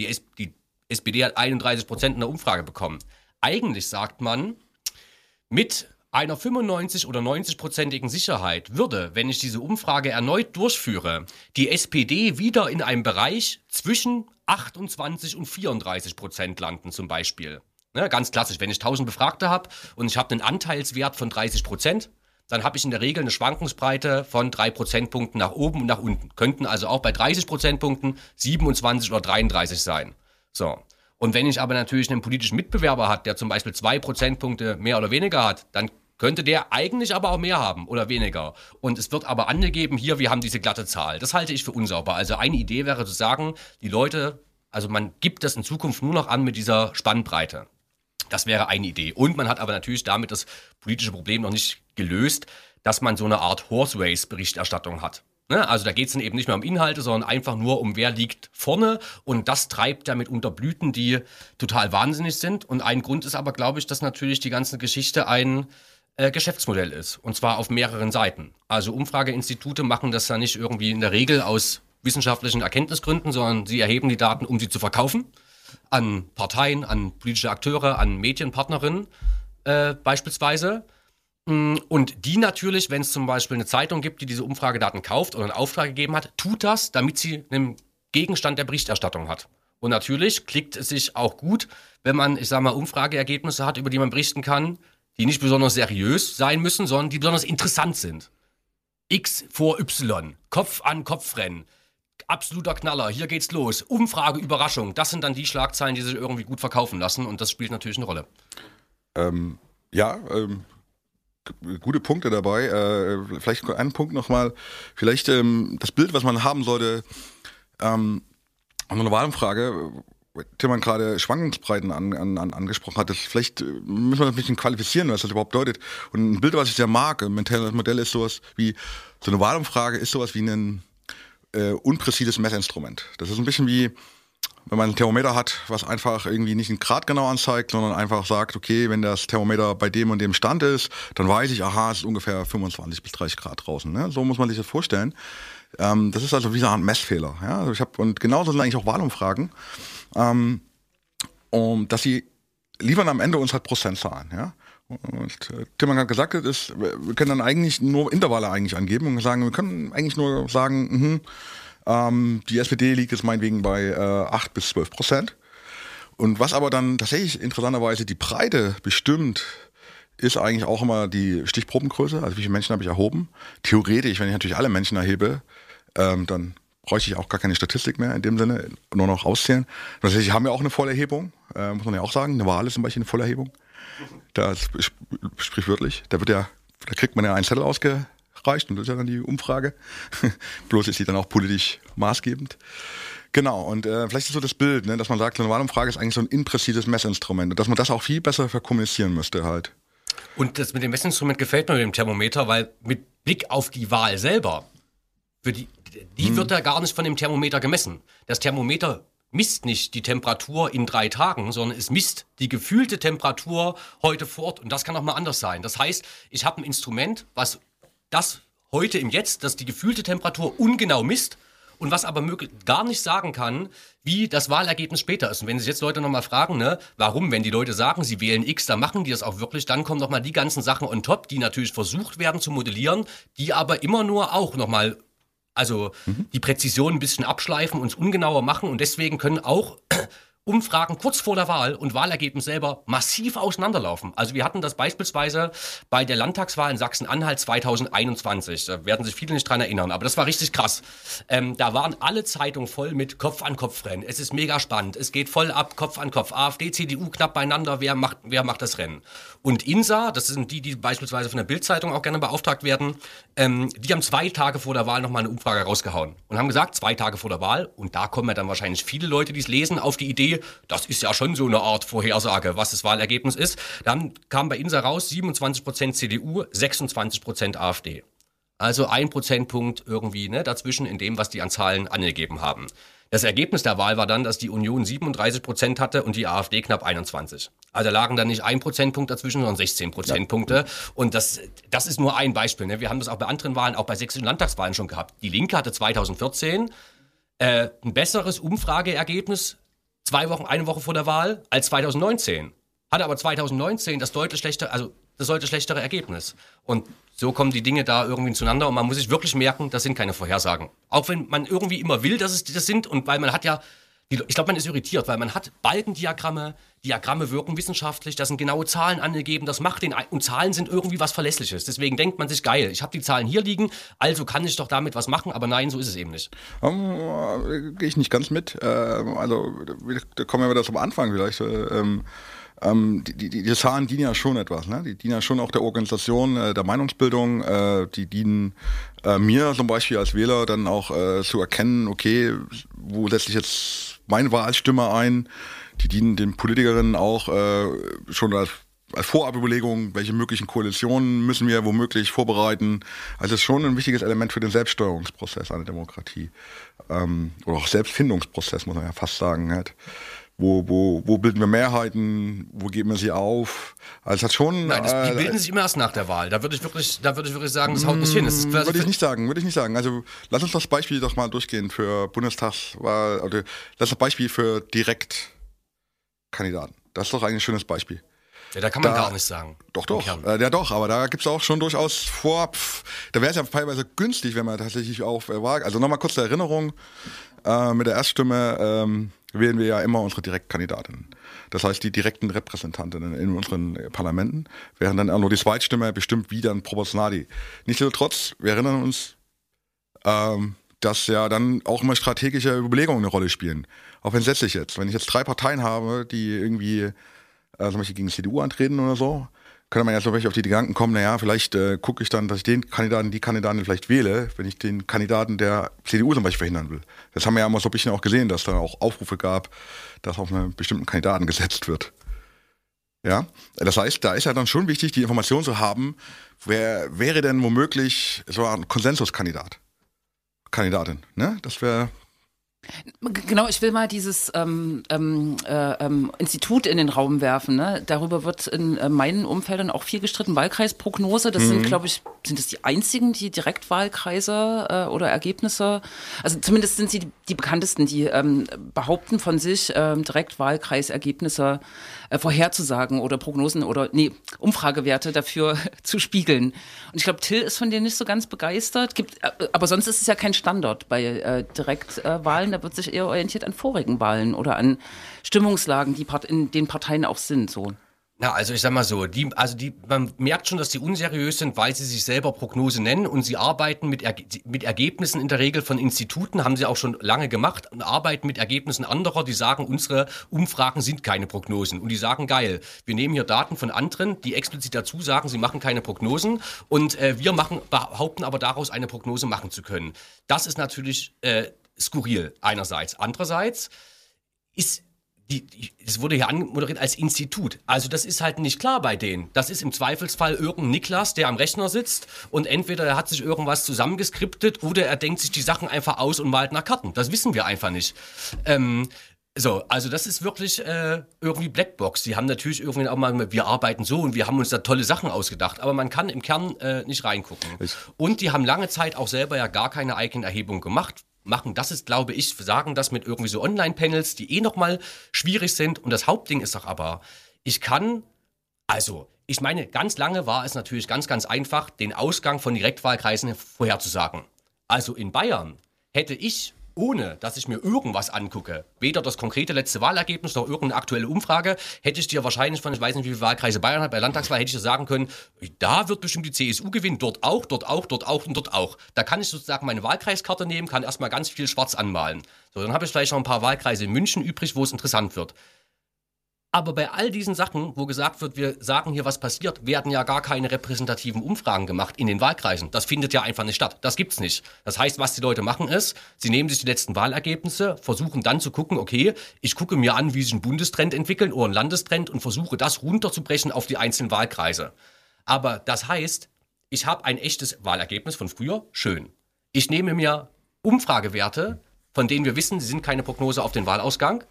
die, die SPD hat 31 Prozent in der Umfrage bekommen, eigentlich sagt man, mit einer 95 oder 90-prozentigen Sicherheit würde, wenn ich diese Umfrage erneut durchführe, die SPD wieder in einem Bereich zwischen 28 und 34 Prozent landen zum Beispiel. Ne, ganz klassisch, wenn ich 1000 Befragte habe und ich habe einen Anteilswert von 30 Prozent, dann habe ich in der Regel eine Schwankungsbreite von 3 Prozentpunkten nach oben und nach unten. Könnten also auch bei 30 Prozentpunkten 27 oder 33 sein. So. Und wenn ich aber natürlich einen politischen Mitbewerber hat, der zum Beispiel 2 Prozentpunkte mehr oder weniger hat, dann könnte der eigentlich aber auch mehr haben oder weniger. Und es wird aber angegeben, hier, wir haben diese glatte Zahl. Das halte ich für unsauber. Also eine Idee wäre zu sagen, die Leute, also man gibt das in Zukunft nur noch an mit dieser Spannbreite. Das wäre eine Idee. Und man hat aber natürlich damit das politische Problem noch nicht gelöst, dass man so eine Art Horse Race Berichterstattung hat. Ne? Also da geht es dann eben nicht mehr um Inhalte, sondern einfach nur um wer liegt vorne und das treibt damit unter Blüten, die total wahnsinnig sind. Und ein Grund ist aber, glaube ich, dass natürlich die ganze Geschichte ein äh, Geschäftsmodell ist. Und zwar auf mehreren Seiten. Also Umfrageinstitute machen das ja nicht irgendwie in der Regel aus wissenschaftlichen Erkenntnisgründen, sondern sie erheben die Daten, um sie zu verkaufen. An Parteien, an politische Akteure, an Medienpartnerinnen äh, beispielsweise. Mm, und die natürlich, wenn es zum Beispiel eine Zeitung gibt, die diese Umfragedaten kauft oder einen Auftrag gegeben hat, tut das, damit sie einen Gegenstand der Berichterstattung hat. Und natürlich klickt es sich auch gut, wenn man, ich sage mal, Umfrageergebnisse hat, über die man berichten kann, die nicht besonders seriös sein müssen, sondern die besonders interessant sind. X vor Y, Kopf an Kopf rennen, absoluter Knaller, hier geht's los, Umfrage, Überraschung, das sind dann die Schlagzeilen, die sich irgendwie gut verkaufen lassen und das spielt natürlich eine Rolle. Ähm, ja, ähm, gute Punkte dabei. Äh, vielleicht einen Punkt nochmal. Vielleicht ähm, das Bild, was man haben sollte, ähm, eine Wahlumfrage, Tillmann gerade Schwankungsbreiten an, an, an, angesprochen hat, das vielleicht äh, müssen wir das ein bisschen qualifizieren, was das überhaupt bedeutet. Und ein Bild, was ich sehr mag, ein mentales Modell ist sowas wie, so eine Wahlumfrage ist sowas wie ein äh, unpräzises Messinstrument. Das ist ein bisschen wie, wenn man ein Thermometer hat, was einfach irgendwie nicht einen Grad genau anzeigt, sondern einfach sagt, okay, wenn das Thermometer bei dem und dem Stand ist, dann weiß ich, aha, es ist ungefähr 25 bis 30 Grad draußen. Ne? So muss man sich das vorstellen. Ähm, das ist also wie so ein Messfehler. Ja? Also ich hab, und genauso sind eigentlich auch Wahlumfragen ähm, um, dass sie liefern am Ende uns halt Prozentzahlen. Ja? Und äh, Timman hat gesagt, ist, wir können dann eigentlich nur Intervalle eigentlich angeben und sagen, wir können eigentlich nur sagen, mh, ähm, die SPD liegt jetzt meinetwegen bei äh, 8 bis 12 Prozent. Und was aber dann tatsächlich interessanterweise die Breite bestimmt, ist eigentlich auch immer die Stichprobengröße. Also wie viele Menschen habe ich erhoben? Theoretisch, wenn ich natürlich alle Menschen erhebe, ähm, dann bräuchte ich auch gar keine Statistik mehr in dem Sinne, nur noch auszählen. Tatsächlich haben wir auch eine Vollerhebung, äh, muss man ja auch sagen. Eine Wahl ist zum Beispiel eine Vollerhebung. Das sprichwörtlich. Da wird ja, da kriegt man ja einen Zettel ausgereicht und das ist ja dann die Umfrage. [LAUGHS] Bloß ist sie dann auch politisch maßgebend. Genau, und äh, vielleicht ist so das Bild, ne, dass man sagt, eine Wahlumfrage ist eigentlich so ein impräzises Messinstrument und dass man das auch viel besser verkommunizieren müsste halt. Und das mit dem Messinstrument gefällt mir mit dem Thermometer, weil mit Blick auf die Wahl selber, für die, die hm. wird da gar nicht von dem Thermometer gemessen. Das Thermometer misst nicht die Temperatur in drei Tagen, sondern es misst die gefühlte Temperatur heute vor Ort. Und das kann auch mal anders sein. Das heißt, ich habe ein Instrument, was das heute im Jetzt, das die gefühlte Temperatur ungenau misst und was aber gar nicht sagen kann, wie das Wahlergebnis später ist. Und wenn sich jetzt Leute nochmal fragen, ne, warum, wenn die Leute sagen, sie wählen X, dann machen die das auch wirklich, dann kommen nochmal die ganzen Sachen on top, die natürlich versucht werden zu modellieren, die aber immer nur auch nochmal also mhm. die Präzision ein bisschen abschleifen, uns ungenauer machen und deswegen können auch Umfragen kurz vor der Wahl und Wahlergebnis selber massiv auseinanderlaufen. Also wir hatten das beispielsweise bei der Landtagswahl in Sachsen-Anhalt 2021. Da werden sich viele nicht dran erinnern, aber das war richtig krass. Ähm, da waren alle Zeitungen voll mit Kopf an Kopf Rennen. Es ist mega spannend. Es geht voll ab, Kopf an Kopf. AfD, CDU knapp beieinander. Wer macht, wer macht das Rennen? Und INSA, das sind die, die beispielsweise von der Bildzeitung auch gerne beauftragt werden, ähm, die haben zwei Tage vor der Wahl nochmal eine Umfrage rausgehauen und haben gesagt, zwei Tage vor der Wahl, und da kommen ja dann wahrscheinlich viele Leute, die es lesen, auf die Idee, das ist ja schon so eine Art Vorhersage, was das Wahlergebnis ist. Dann kam bei INSA raus 27% CDU, 26% AfD. Also ein Prozentpunkt irgendwie ne, dazwischen in dem, was die an Zahlen angegeben haben. Das Ergebnis der Wahl war dann, dass die Union 37 Prozent hatte und die AfD knapp 21. Also lagen dann nicht ein Prozentpunkt dazwischen, sondern 16 Prozentpunkte. Ja. Und das, das ist nur ein Beispiel. Ne? Wir haben das auch bei anderen Wahlen, auch bei sächsischen Landtagswahlen schon gehabt. Die Linke hatte 2014 äh, ein besseres Umfrageergebnis zwei Wochen, eine Woche vor der Wahl als 2019. Hatte aber 2019 das deutlich schlechter, also das sollte schlechtere Ergebnis. Und so kommen die Dinge da irgendwie zueinander und man muss sich wirklich merken, das sind keine Vorhersagen. Auch wenn man irgendwie immer will, dass es das sind und weil man hat ja die, ich glaube, man ist irritiert, weil man hat Balkendiagramme, Diagramme wirken wissenschaftlich, da sind genaue Zahlen angegeben, das macht den, und Zahlen sind irgendwie was Verlässliches. Deswegen denkt man sich, geil, ich habe die Zahlen hier liegen, also kann ich doch damit was machen, aber nein, so ist es eben nicht. Ähm, Gehe ich nicht ganz mit. Ähm, also, da kommen wir wieder zum Anfang vielleicht. Ähm, ähm, die, die, die, Zahlen dienen ja schon etwas. Ne? Die dienen ja schon auch der Organisation, äh, der Meinungsbildung. Äh, die dienen äh, mir zum Beispiel als Wähler dann auch äh, zu erkennen, okay, wo setze ich jetzt meine Wahlstimme ein? Die dienen den Politikerinnen auch äh, schon als Vorabüberlegung, welche möglichen Koalitionen müssen wir womöglich vorbereiten. Also es ist schon ein wichtiges Element für den Selbststeuerungsprozess einer Demokratie. Ähm, oder auch Selbstfindungsprozess, muss man ja fast sagen. Halt wo, wo, wo bilden wir Mehrheiten, wo geben wir sie auf. Also es hat schon. Nein, das, die äh, bilden sich immer erst nach der Wahl. Da würde ich wirklich, da würde ich wirklich sagen, das haut nicht hin. Das würde ich nicht sagen, würde ich nicht sagen. Also lass uns das Beispiel doch mal durchgehen für Bundestagswahl, oder lass das Beispiel für Direktkandidaten. Das ist doch eigentlich ein schönes Beispiel. Ja, da kann man da, gar nicht sagen. Doch, doch. Äh, ja, doch, aber da gibt es auch schon durchaus vor. Pff, da wäre es ja teilweise günstig, wenn man tatsächlich auf äh. Also nochmal kurz zur Erinnerung: äh, Mit der Erststimme ähm, wählen wir ja immer unsere Direktkandidatinnen. Das heißt, die direkten Repräsentantinnen in unseren Parlamenten, während dann auch nur die Zweitstimme bestimmt wieder ein Proportionali. Nichtsdestotrotz, wir erinnern uns, ähm, dass ja dann auch immer strategische Überlegungen eine Rolle spielen. Auch wenn letztlich jetzt, wenn ich jetzt drei Parteien habe, die irgendwie äh, zum Beispiel gegen CDU antreten oder so, könnte man so welche auf die Gedanken kommen, naja, vielleicht äh, gucke ich dann, dass ich den Kandidaten, die Kandidatin vielleicht wähle, wenn ich den Kandidaten der CDU zum Beispiel verhindern will. Das haben wir ja immer so ein bisschen auch gesehen, dass da auch Aufrufe gab, dass auf einen bestimmten Kandidaten gesetzt wird. Ja, das heißt, da ist ja dann schon wichtig, die Information zu haben, wer wäre denn womöglich so ein Konsensuskandidat? Kandidatin, ne? Das wäre Genau, ich will mal dieses ähm, ähm, äh, ähm, Institut in den Raum werfen. Ne? Darüber wird in äh, meinen Umfeldern auch viel gestritten. Wahlkreisprognose, das mhm. sind, glaube ich, sind es die einzigen, die Direktwahlkreise äh, oder Ergebnisse, also zumindest sind sie die, die bekanntesten, die ähm, behaupten von sich, ähm, Direktwahlkreisergebnisse äh, vorherzusagen oder Prognosen oder nee, Umfragewerte dafür [LAUGHS] zu spiegeln. Und ich glaube, Till ist von denen nicht so ganz begeistert. Gibt, äh, aber sonst ist es ja kein Standard bei äh, Direktwahlen. Da wird sich eher orientiert an vorigen Wahlen oder an Stimmungslagen, die in den Parteien auch sind. So. Na, also ich sag mal so, die, also die, man merkt schon, dass die unseriös sind, weil sie sich selber Prognose nennen und sie arbeiten mit, Erge mit Ergebnissen in der Regel von Instituten, haben sie auch schon lange gemacht und arbeiten mit Ergebnissen anderer, die sagen, unsere Umfragen sind keine Prognosen und die sagen, geil, wir nehmen hier Daten von anderen, die explizit dazu sagen, sie machen keine Prognosen und äh, wir machen, behaupten aber daraus eine Prognose machen zu können. Das ist natürlich äh, skurril einerseits. Andererseits ist die, die, es wurde hier anmoderiert als Institut. Also das ist halt nicht klar bei denen. Das ist im Zweifelsfall irgendein Niklas, der am Rechner sitzt und entweder er hat sich irgendwas zusammengeskriptet oder er denkt sich die Sachen einfach aus und malt nach Karten. Das wissen wir einfach nicht. Ähm, so, also das ist wirklich äh, irgendwie Blackbox. Die haben natürlich irgendwie auch mal, wir arbeiten so und wir haben uns da tolle Sachen ausgedacht, aber man kann im Kern äh, nicht reingucken. Und die haben lange Zeit auch selber ja gar keine eigenen Erhebungen gemacht machen. Das ist, glaube ich, sagen das mit irgendwie so Online-Panels, die eh nochmal schwierig sind. Und das Hauptding ist doch aber, ich kann, also, ich meine, ganz lange war es natürlich ganz, ganz einfach, den Ausgang von Direktwahlkreisen vorherzusagen. Also in Bayern hätte ich ohne dass ich mir irgendwas angucke, weder das konkrete letzte Wahlergebnis noch irgendeine aktuelle Umfrage, hätte ich dir wahrscheinlich von, ich weiß nicht, wie viele Wahlkreise Bayern hat, bei Landtagswahl hätte ich dir sagen können, da wird bestimmt die CSU gewinnen, dort auch, dort auch, dort auch und dort auch. Da kann ich sozusagen meine Wahlkreiskarte nehmen, kann erstmal ganz viel schwarz anmalen. So, dann habe ich vielleicht noch ein paar Wahlkreise in München übrig, wo es interessant wird. Aber bei all diesen Sachen, wo gesagt wird, wir sagen hier, was passiert, werden ja gar keine repräsentativen Umfragen gemacht in den Wahlkreisen. Das findet ja einfach nicht statt. Das gibt's nicht. Das heißt, was die Leute machen ist, sie nehmen sich die letzten Wahlergebnisse, versuchen dann zu gucken, okay, ich gucke mir an, wie sich ein Bundestrend entwickelt oder ein Landestrend und versuche das runterzubrechen auf die einzelnen Wahlkreise. Aber das heißt, ich habe ein echtes Wahlergebnis von früher, schön. Ich nehme mir Umfragewerte, von denen wir wissen, sie sind keine Prognose auf den Wahlausgang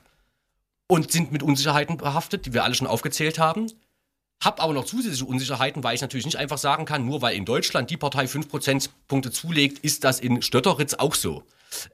und sind mit Unsicherheiten behaftet, die wir alle schon aufgezählt haben. Hab aber noch zusätzliche Unsicherheiten, weil ich natürlich nicht einfach sagen kann, nur weil in Deutschland die Partei 5 Prozentpunkte zulegt, ist das in Stötteritz auch so.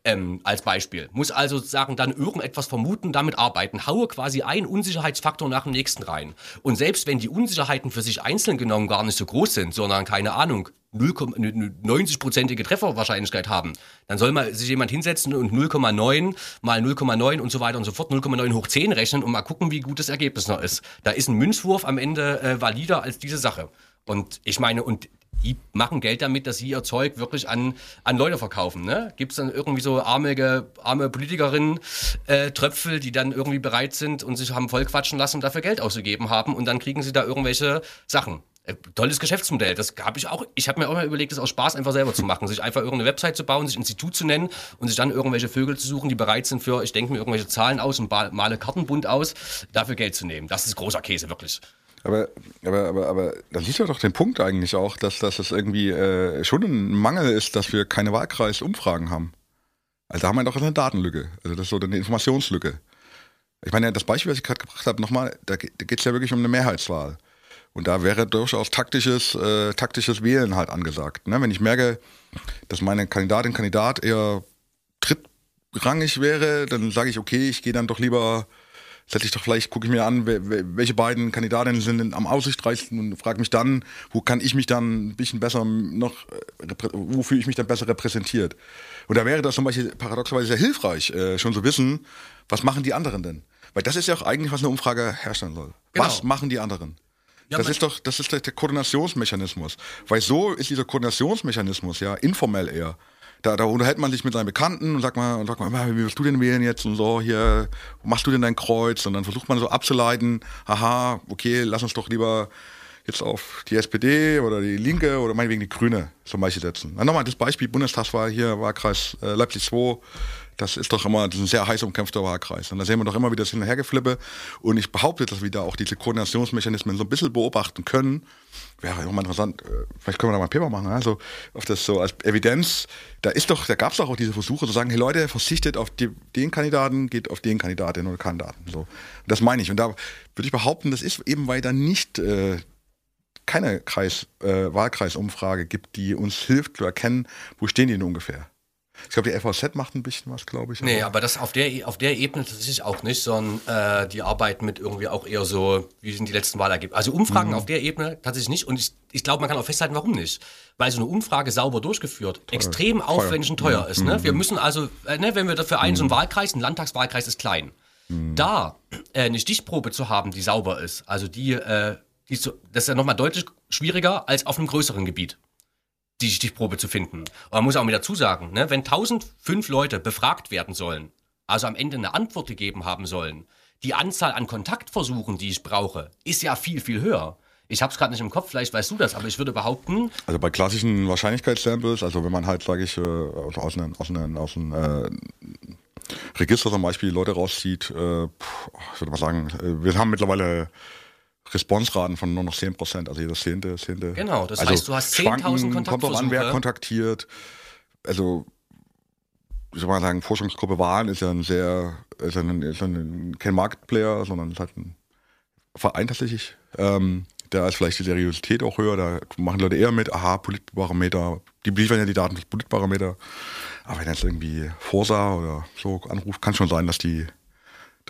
ähm, als Beispiel. Muss also sozusagen dann irgendetwas vermuten, damit arbeiten. Haue quasi einen Unsicherheitsfaktor nach dem nächsten rein. Und selbst wenn die Unsicherheiten für sich einzeln genommen gar nicht so groß sind, sondern keine Ahnung, 90-prozentige Trefferwahrscheinlichkeit haben, dann soll mal sich jemand hinsetzen und 0,9 mal 0,9 und so weiter und so fort, 0,9 hoch 10 rechnen und mal gucken, wie gut das Ergebnis noch ist. Da ist ein Münzwurf am Ende äh, valider als diese Sache. Und ich meine, und die machen Geld damit, dass sie ihr Zeug wirklich an, an Leute verkaufen. Ne? Gibt es dann irgendwie so arme, arme Politikerinnen, äh, Tröpfel, die dann irgendwie bereit sind und sich haben vollquatschen lassen und dafür Geld auszugeben haben und dann kriegen sie da irgendwelche Sachen. Äh, tolles Geschäftsmodell. Das habe ich auch. Ich habe mir auch mal überlegt, das aus Spaß einfach selber zu machen. Sich einfach irgendeine Website zu bauen, sich Institut zu nennen und sich dann irgendwelche Vögel zu suchen, die bereit sind für, ich denke mir irgendwelche Zahlen aus und male Kartenbund aus, dafür Geld zu nehmen. Das ist großer Käse, wirklich. Aber, aber, aber, aber da siehst du doch den Punkt eigentlich auch, dass, dass es irgendwie äh, schon ein Mangel ist, dass wir keine Wahlkreisumfragen haben. Also da haben wir doch eine Datenlücke. Also das ist so eine Informationslücke. Ich meine, das Beispiel, was ich gerade gebracht habe, nochmal, da, da geht es ja wirklich um eine Mehrheitswahl. Und da wäre durchaus taktisches, äh, taktisches Wählen halt angesagt. Ne? Wenn ich merke, dass meine Kandidatin, Kandidat eher drittrangig wäre, dann sage ich, okay, ich gehe dann doch lieber setze ich doch vielleicht, gucke ich mir an, welche beiden Kandidatinnen sind denn am aussichtsreichsten und frage mich dann, wo kann ich mich dann ein bisschen besser noch, äh, wo fühle ich mich dann besser repräsentiert? Und da wäre das zum Beispiel paradoxerweise sehr hilfreich, äh, schon zu wissen, was machen die anderen denn? Weil das ist ja auch eigentlich, was eine Umfrage herstellen soll. Genau. Was machen die anderen? Ja, das ist doch, das ist der Koordinationsmechanismus. Weil so ist dieser Koordinationsmechanismus ja informell eher da, da unterhält man sich mit seinen Bekannten und sagt mal, und sagt mal, wie willst du denn wählen jetzt und so, hier, machst du denn dein Kreuz? Und dann versucht man so abzuleiten, haha, okay, lass uns doch lieber jetzt auf die SPD oder die Linke oder meinetwegen die Grüne zum Beispiel setzen. Dann nochmal das Beispiel Bundestagswahl hier, Wahlkreis äh, Leipzig 2, das ist doch immer das ist ein sehr heiß umkämpfter Wahlkreis. Und da sehen wir doch immer wieder das Hinterhergeflippe. Und ich behaupte, dass wir da auch diese Koordinationsmechanismen so ein bisschen beobachten können. Wäre auch mal interessant, äh, vielleicht können wir da mal ein Paper machen, also auf das so als Evidenz. Da ist doch, da gab es doch auch diese Versuche zu sagen, hey Leute, verzichtet auf die, den Kandidaten, geht auf den Kandidatin oder Kandidaten. So. Und das meine ich. Und da würde ich behaupten, das ist eben, weil da nicht äh, keine Kreis, äh, Wahlkreisumfrage gibt, die uns hilft zu erkennen, wo stehen die denn ungefähr. Ich glaube, die FVZ macht ein bisschen was, glaube ich. Nee, aber das auf der, auf der Ebene tatsächlich auch nicht, sondern äh, die arbeiten mit irgendwie auch eher so, wie sind die letzten Wahlergebnisse. Also Umfragen mhm. auf der Ebene tatsächlich nicht. Und ich, ich glaube, man kann auch festhalten, warum nicht. Weil so eine Umfrage sauber durchgeführt teuer. extrem aufwendig und teuer mhm. ist. Ne? Mhm. Wir müssen also, äh, ne, wenn wir dafür einen so einen mhm. Wahlkreis, ein Landtagswahlkreis ist klein. Mhm. Da äh, eine Stichprobe zu haben, die sauber ist, also die, äh, die so, das ist ja nochmal deutlich schwieriger als auf einem größeren Gebiet die Stichprobe zu finden. Aber man muss auch mit dazu sagen, ne, wenn 1005 Leute befragt werden sollen, also am Ende eine Antwort gegeben haben sollen, die Anzahl an Kontaktversuchen, die ich brauche, ist ja viel, viel höher. Ich habe es gerade nicht im Kopf, vielleicht weißt du das, aber ich würde behaupten. Also bei klassischen Wahrscheinlichkeitssamples, also wenn man halt, sage ich, äh, aus einem, aus einem, aus einem äh, Register zum Beispiel Leute rauszieht, äh, ich würde mal sagen, äh, wir haben mittlerweile Responsraten von nur noch 10 Prozent, also jedes zehnte, zehnte. Genau, das also heißt, du hast 10.000 Kontaktversuche. Kommt auch an, wer kontaktiert. Also, ich soll mal sagen, Forschungsgruppe Wahlen ist ja ein sehr, ist ja ein, ist ein, kein Marktplayer, sondern ist halt ein Verein tatsächlich. Ähm, da ist vielleicht die Seriosität auch höher, da machen Leute eher mit, aha, Politbarometer, die liefern ja die Daten des Politbarometer. Aber wenn jetzt irgendwie Forsa oder so anruft, kann schon sein, dass die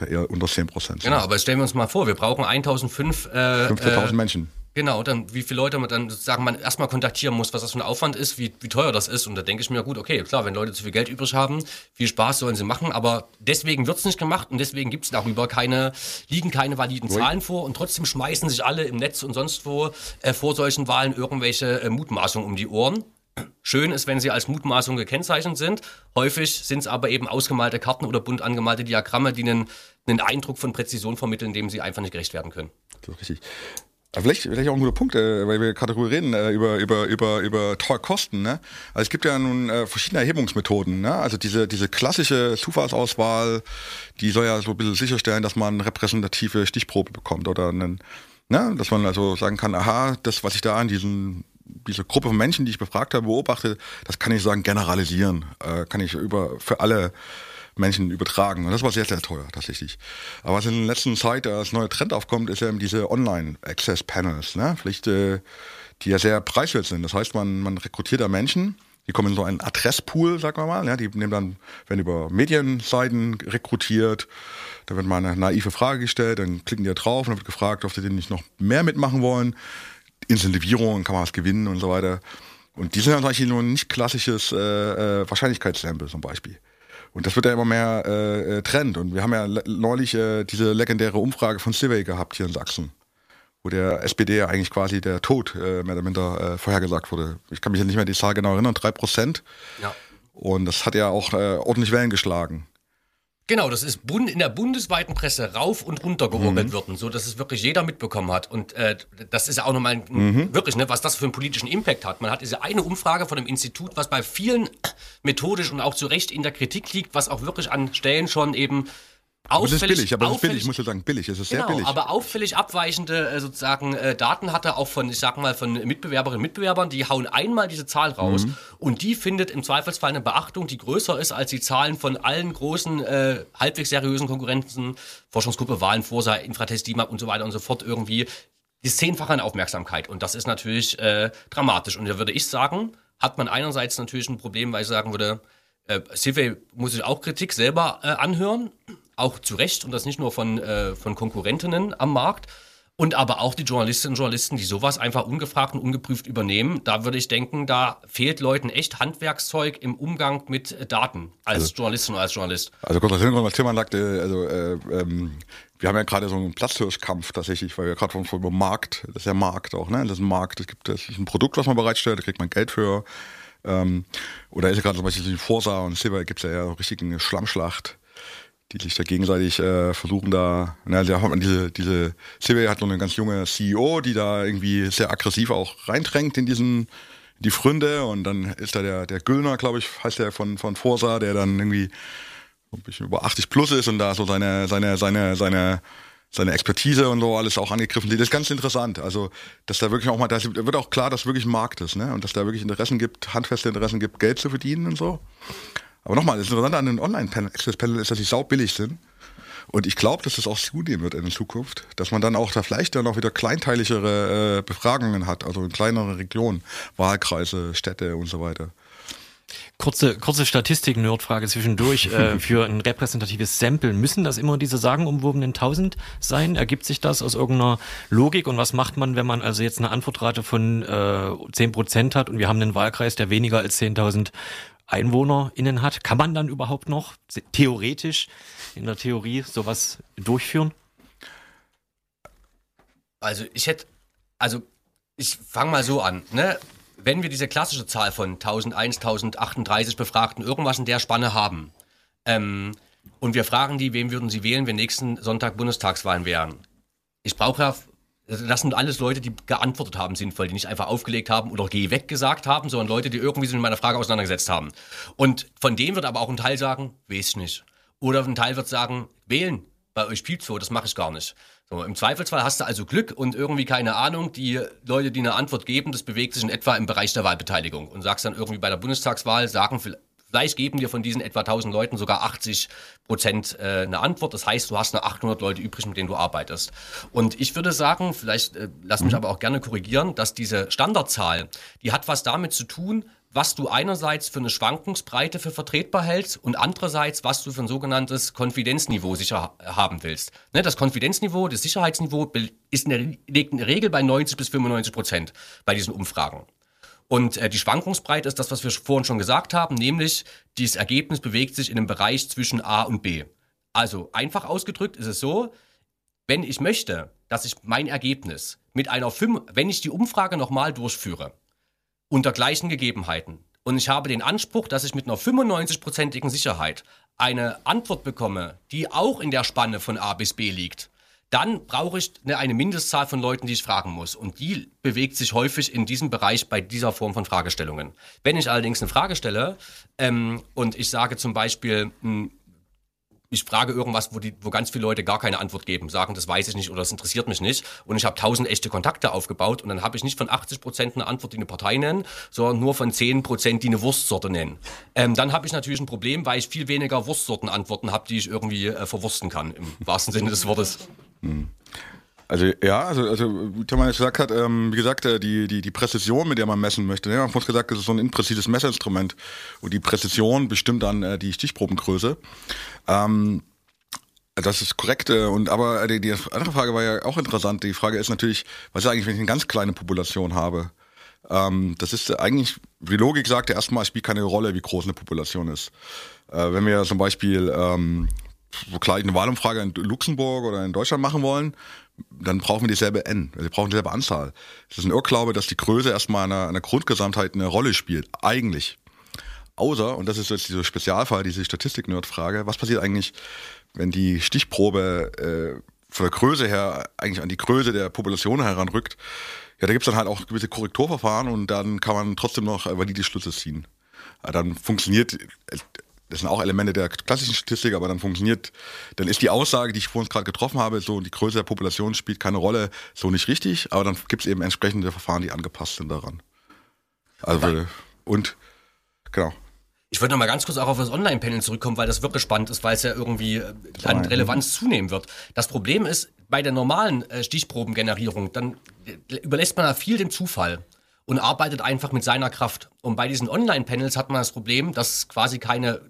eher unter 10 Prozent. Genau, aber stellen wir uns mal vor, wir brauchen 1005 äh, 15.000 äh, Menschen. Genau, dann wie viele Leute man dann sozusagen man erstmal kontaktieren muss, was das für ein Aufwand ist, wie, wie teuer das ist. Und da denke ich mir, gut, okay, klar, wenn Leute zu viel Geld übrig haben, viel Spaß sollen sie machen, aber deswegen wird es nicht gemacht und deswegen gibt es darüber keine, liegen keine validen Zahlen vor und trotzdem schmeißen sich alle im Netz und sonst wo äh, vor solchen Wahlen irgendwelche äh, Mutmaßungen um die Ohren. Schön ist, wenn sie als Mutmaßung gekennzeichnet sind. Häufig sind es aber eben ausgemalte Karten oder bunt angemalte Diagramme, die einen, einen Eindruck von Präzision vermitteln, dem sie einfach nicht gerecht werden können. Das ist richtig. Vielleicht, vielleicht auch ein guter Punkt, äh, weil wir gerade darüber reden, äh, über, über, über, über Kosten. Ne? Also es gibt ja nun äh, verschiedene Erhebungsmethoden. Ne? Also diese, diese klassische Zufallsauswahl, die soll ja so ein bisschen sicherstellen, dass man repräsentative Stichprobe bekommt oder einen, ne? dass man also sagen kann, aha, das, was ich da an diesen diese Gruppe von Menschen, die ich befragt habe, beobachte, das kann ich sagen, generalisieren, äh, kann ich über für alle Menschen übertragen. Und das war sehr, sehr teuer tatsächlich. Aber was in der letzten Zeit als neuer Trend aufkommt, ist eben diese Online-Access-Panels, ne? Vielleicht, äh, die ja sehr preiswert sind. Das heißt, man, man rekrutiert da Menschen, Die kommen in so einen Adresspool, sagen wir mal. Ja, die nehmen dann, werden über Medienseiten rekrutiert. Da wird mal eine naive Frage gestellt, dann klicken die da drauf und dann wird gefragt, ob sie denn nicht noch mehr mitmachen wollen. Incentivierung, kann man was gewinnen und so weiter. Und die sind dann eigentlich nur ein nicht klassisches äh, äh, Wahrscheinlichkeitssample zum Beispiel. Und das wird ja immer mehr äh, äh, Trend. Und wir haben ja neulich äh, diese legendäre Umfrage von Civey gehabt hier in Sachsen, wo der SPD ja eigentlich quasi der Tod äh, mehr oder minder äh, vorhergesagt wurde. Ich kann mich ja nicht mehr die Zahl genau erinnern, drei Prozent. Ja. Und das hat ja auch äh, ordentlich Wellen geschlagen. Genau, das ist in der bundesweiten Presse rauf und runter gerurbelt Mhm. worden, so dass es wirklich jeder mitbekommen hat. Und äh, das ist ja auch nochmal ein- Mhm. wirklich, ne, was das für einen politischen Impact hat. Man hat diese eine Umfrage von einem Institut, was bei vielen [COUGHS] methodisch und auch zu Recht in der Kritik liegt, was auch wirklich an Stellen schon eben Aber es ist auffällig, billig, aber es ist billig, auffällig- ich muss ja sagen, billig, es ist sehr Genau, billig. aber auffällig abweichende äh, sozusagen äh, Daten hat er auch von, ich sag mal, von Mitbewerberinnen und Mitbewerbern, die hauen einmal diese Zahl raus Mhm. und die findet im Zweifelsfall eine Beachtung, die größer ist als die Zahlen von allen großen, äh, halbwegs seriösen Konkurrenten, Forschungsgruppe Wahlen, Forsa, Infratest, DIMAP und so weiter und so fort irgendwie die zehnfache an Aufmerksamkeit und das ist natürlich äh, dramatisch und da würde ich sagen, hat man einerseits natürlich ein Problem, weil ich sagen würde, äh, Civey muss sich auch Kritik selber äh, anhören, auch zu Recht und das nicht nur von, äh, von Konkurrentinnen am Markt. Und aber auch die Journalistinnen und Journalisten, die sowas einfach ungefragt und ungeprüft übernehmen, da würde ich denken, da fehlt Leuten echt Handwerkszeug im Umgang mit Daten als Journalistin oder als Journalist. Also kurz was Tillmann sagte, also äh, ähm, wir haben ja gerade so einen Platzhirschkampf tatsächlich, weil wir gerade von, von Markt, das ist ja Markt auch, ne? Das ist ein Markt, es gibt das ist ein Produkt, was man bereitstellt, da kriegt man Geld für. Ähm, oder ist ja gerade zum Beispiel zwischen Forsa und Silver gibt es ja, ja so richtig eine Schlammschlacht, die sich da gegenseitig äh, versuchen da, na, da hat man diese, diese, Silver hat noch eine ganz junge CEO, die da irgendwie sehr aggressiv auch reindrängt in diesen, die Fründe und dann ist da der, der Güllner, glaube ich, heißt der von, von Forsa, der dann irgendwie so ein bisschen über 80 plus ist und da so seine, seine, seine, seine, seine Expertise und so alles auch angegriffen wird. Das ist ganz interessant. Also, dass da wirklich auch mal, da wird auch klar, dass wirklich ein Markt ist, ne? Und dass da wirklich Interessen gibt, handfeste Interessen gibt, Geld zu verdienen und so. Aber nochmal, das Interessante an den Online-Access-Panel ist, dass sie saubillig sind. Und ich glaube, dass das auch zunehmen wird in der Zukunft, dass man dann auch da vielleicht dann auch wieder kleinteiligere äh, Befragungen hat, also in kleineren Regionen, Wahlkreise, Städte und so weiter. Kurze, kurze Statistik-Nerd-Frage zwischendurch. äh, [LAUGHS] für ein repräsentatives Sample, müssen das immer diese sagenumwobenen 1000 sein? Ergibt sich das aus irgendeiner Logik? Und was macht man, wenn man also jetzt eine Antwortrate von äh, 10% hat und wir haben einen Wahlkreis, der weniger als 10.000 EinwohnerInnen hat? Kann man dann überhaupt noch theoretisch, in der Theorie, sowas durchführen? Also ich hätte, also ich fange mal so an, ne? Wenn wir diese klassische Zahl von 1001, 1038 Befragten irgendwas in der Spanne haben ähm, und wir fragen die, wem würden sie wählen, wenn nächsten Sonntag Bundestagswahlen wären? Ich brauche ja, das sind alles Leute, die geantwortet haben sinnvoll, die nicht einfach aufgelegt haben oder geh weg gesagt haben, sondern Leute, die irgendwie sich mit meiner Frage auseinandergesetzt haben. Und von denen wird aber auch ein Teil sagen, weiß ich nicht. Oder ein Teil wird sagen, wählen, bei euch piept's so, das mache ich gar nicht. So, Im Zweifelsfall hast du also Glück und irgendwie keine Ahnung, die Leute, die eine Antwort geben, das bewegt sich in etwa im Bereich der Wahlbeteiligung und sagst dann irgendwie bei der Bundestagswahl, sagen vielleicht geben dir von diesen etwa 1000 Leuten sogar 80 Prozent äh, eine Antwort. Das heißt, du hast noch 800 Leute übrig, mit denen du arbeitest. Und ich würde sagen, vielleicht äh, lass mich aber auch gerne korrigieren, dass diese Standardzahl, die hat was damit zu tun, was du einerseits für eine Schwankungsbreite für vertretbar hältst und andererseits, was du für ein sogenanntes Konfidenzniveau sicher haben willst. Ne, das Konfidenzniveau, das Sicherheitsniveau ist in der, liegt in der Regel bei 90 bis 95 Prozent bei diesen Umfragen. Und äh, die Schwankungsbreite ist das, was wir vorhin schon gesagt haben, nämlich dieses Ergebnis bewegt sich in einem Bereich zwischen A und B. Also einfach ausgedrückt ist es so, wenn ich möchte, dass ich mein Ergebnis mit einer 5, wenn ich die Umfrage nochmal durchführe, unter gleichen Gegebenheiten, und ich habe den Anspruch, dass ich mit einer 95-prozentigen Sicherheit eine Antwort bekomme, die auch in der Spanne von A bis B liegt, dann brauche ich eine, Mindestzahl von Leuten, die ich fragen muss. Und die bewegt sich häufig in diesem Bereich bei dieser Form von Fragestellungen. Wenn ich allerdings eine Frage stelle ähm, und ich sage zum Beispiel, mh, ich frage irgendwas, wo, die, wo ganz viele Leute gar keine Antwort geben, sagen, das weiß ich nicht oder das interessiert mich nicht. Und ich habe tausend echte Kontakte aufgebaut und dann habe ich nicht von 80 Prozent eine Antwort, die eine Partei nennen, sondern nur von 10 Prozent, die eine Wurstsorte nennen. Ähm, dann habe ich natürlich ein Problem, weil ich viel weniger Wurstsortenantworten habe, die ich irgendwie äh, verwursten kann, im wahrsten Sinne des Wortes. Also ja, also, also wie Thomas gesagt hat, ähm, wie gesagt, äh, die, die, die Präzision, mit der man messen möchte, ne? man uns gesagt, das ist so ein impräzises Messinstrument und die Präzision bestimmt dann äh, die Stichprobengröße. Ähm, das ist korrekt. äh, Und aber die, die andere Frage war ja auch interessant. Die Frage ist natürlich, was ist eigentlich, wenn ich eine ganz kleine Population habe? Ähm, das ist eigentlich, die Logik sagt erstmal, spielt keine Rolle, wie groß eine Population ist. Äh, wenn wir zum Beispiel ähm, gleich eine Wahlumfrage in Luxemburg oder in Deutschland machen wollen, dann brauchen wir dieselbe N, also wir brauchen dieselbe Anzahl. Es ist ein Irrglaube, dass die Größe erstmal in einer, in einer Grundgesamtheit eine Rolle spielt, eigentlich. Außer, und das ist jetzt dieser Spezialfall, diese Statistik-Nerd-Frage, was passiert eigentlich, wenn die Stichprobe äh, von der Größe her eigentlich an die Größe der Population heranrückt? Ja, da gibt's dann halt auch gewisse Korrekturverfahren und dann kann man trotzdem noch valide Schlüsse ziehen. Äh, Dann funktioniert, das sind auch Elemente der klassischen Statistik, aber dann funktioniert, dann ist die Aussage, die ich vor uns gerade getroffen habe, so die Größe der Population spielt keine Rolle, so nicht richtig, aber dann gibt's eben entsprechende Verfahren, die angepasst sind daran. Also, und, genau. Ich wollte noch mal ganz kurz auch auf das Online-Panel zurückkommen, weil das wirklich spannend ist, weil es ja irgendwie äh, an Relevanz zunehmen wird. Das Problem ist, bei der normalen äh, Stichprobengenerierung, dann äh, überlässt man da viel dem Zufall und arbeitet einfach mit seiner Kraft. Und bei diesen Online-Panels hat man das Problem, dass es quasi keine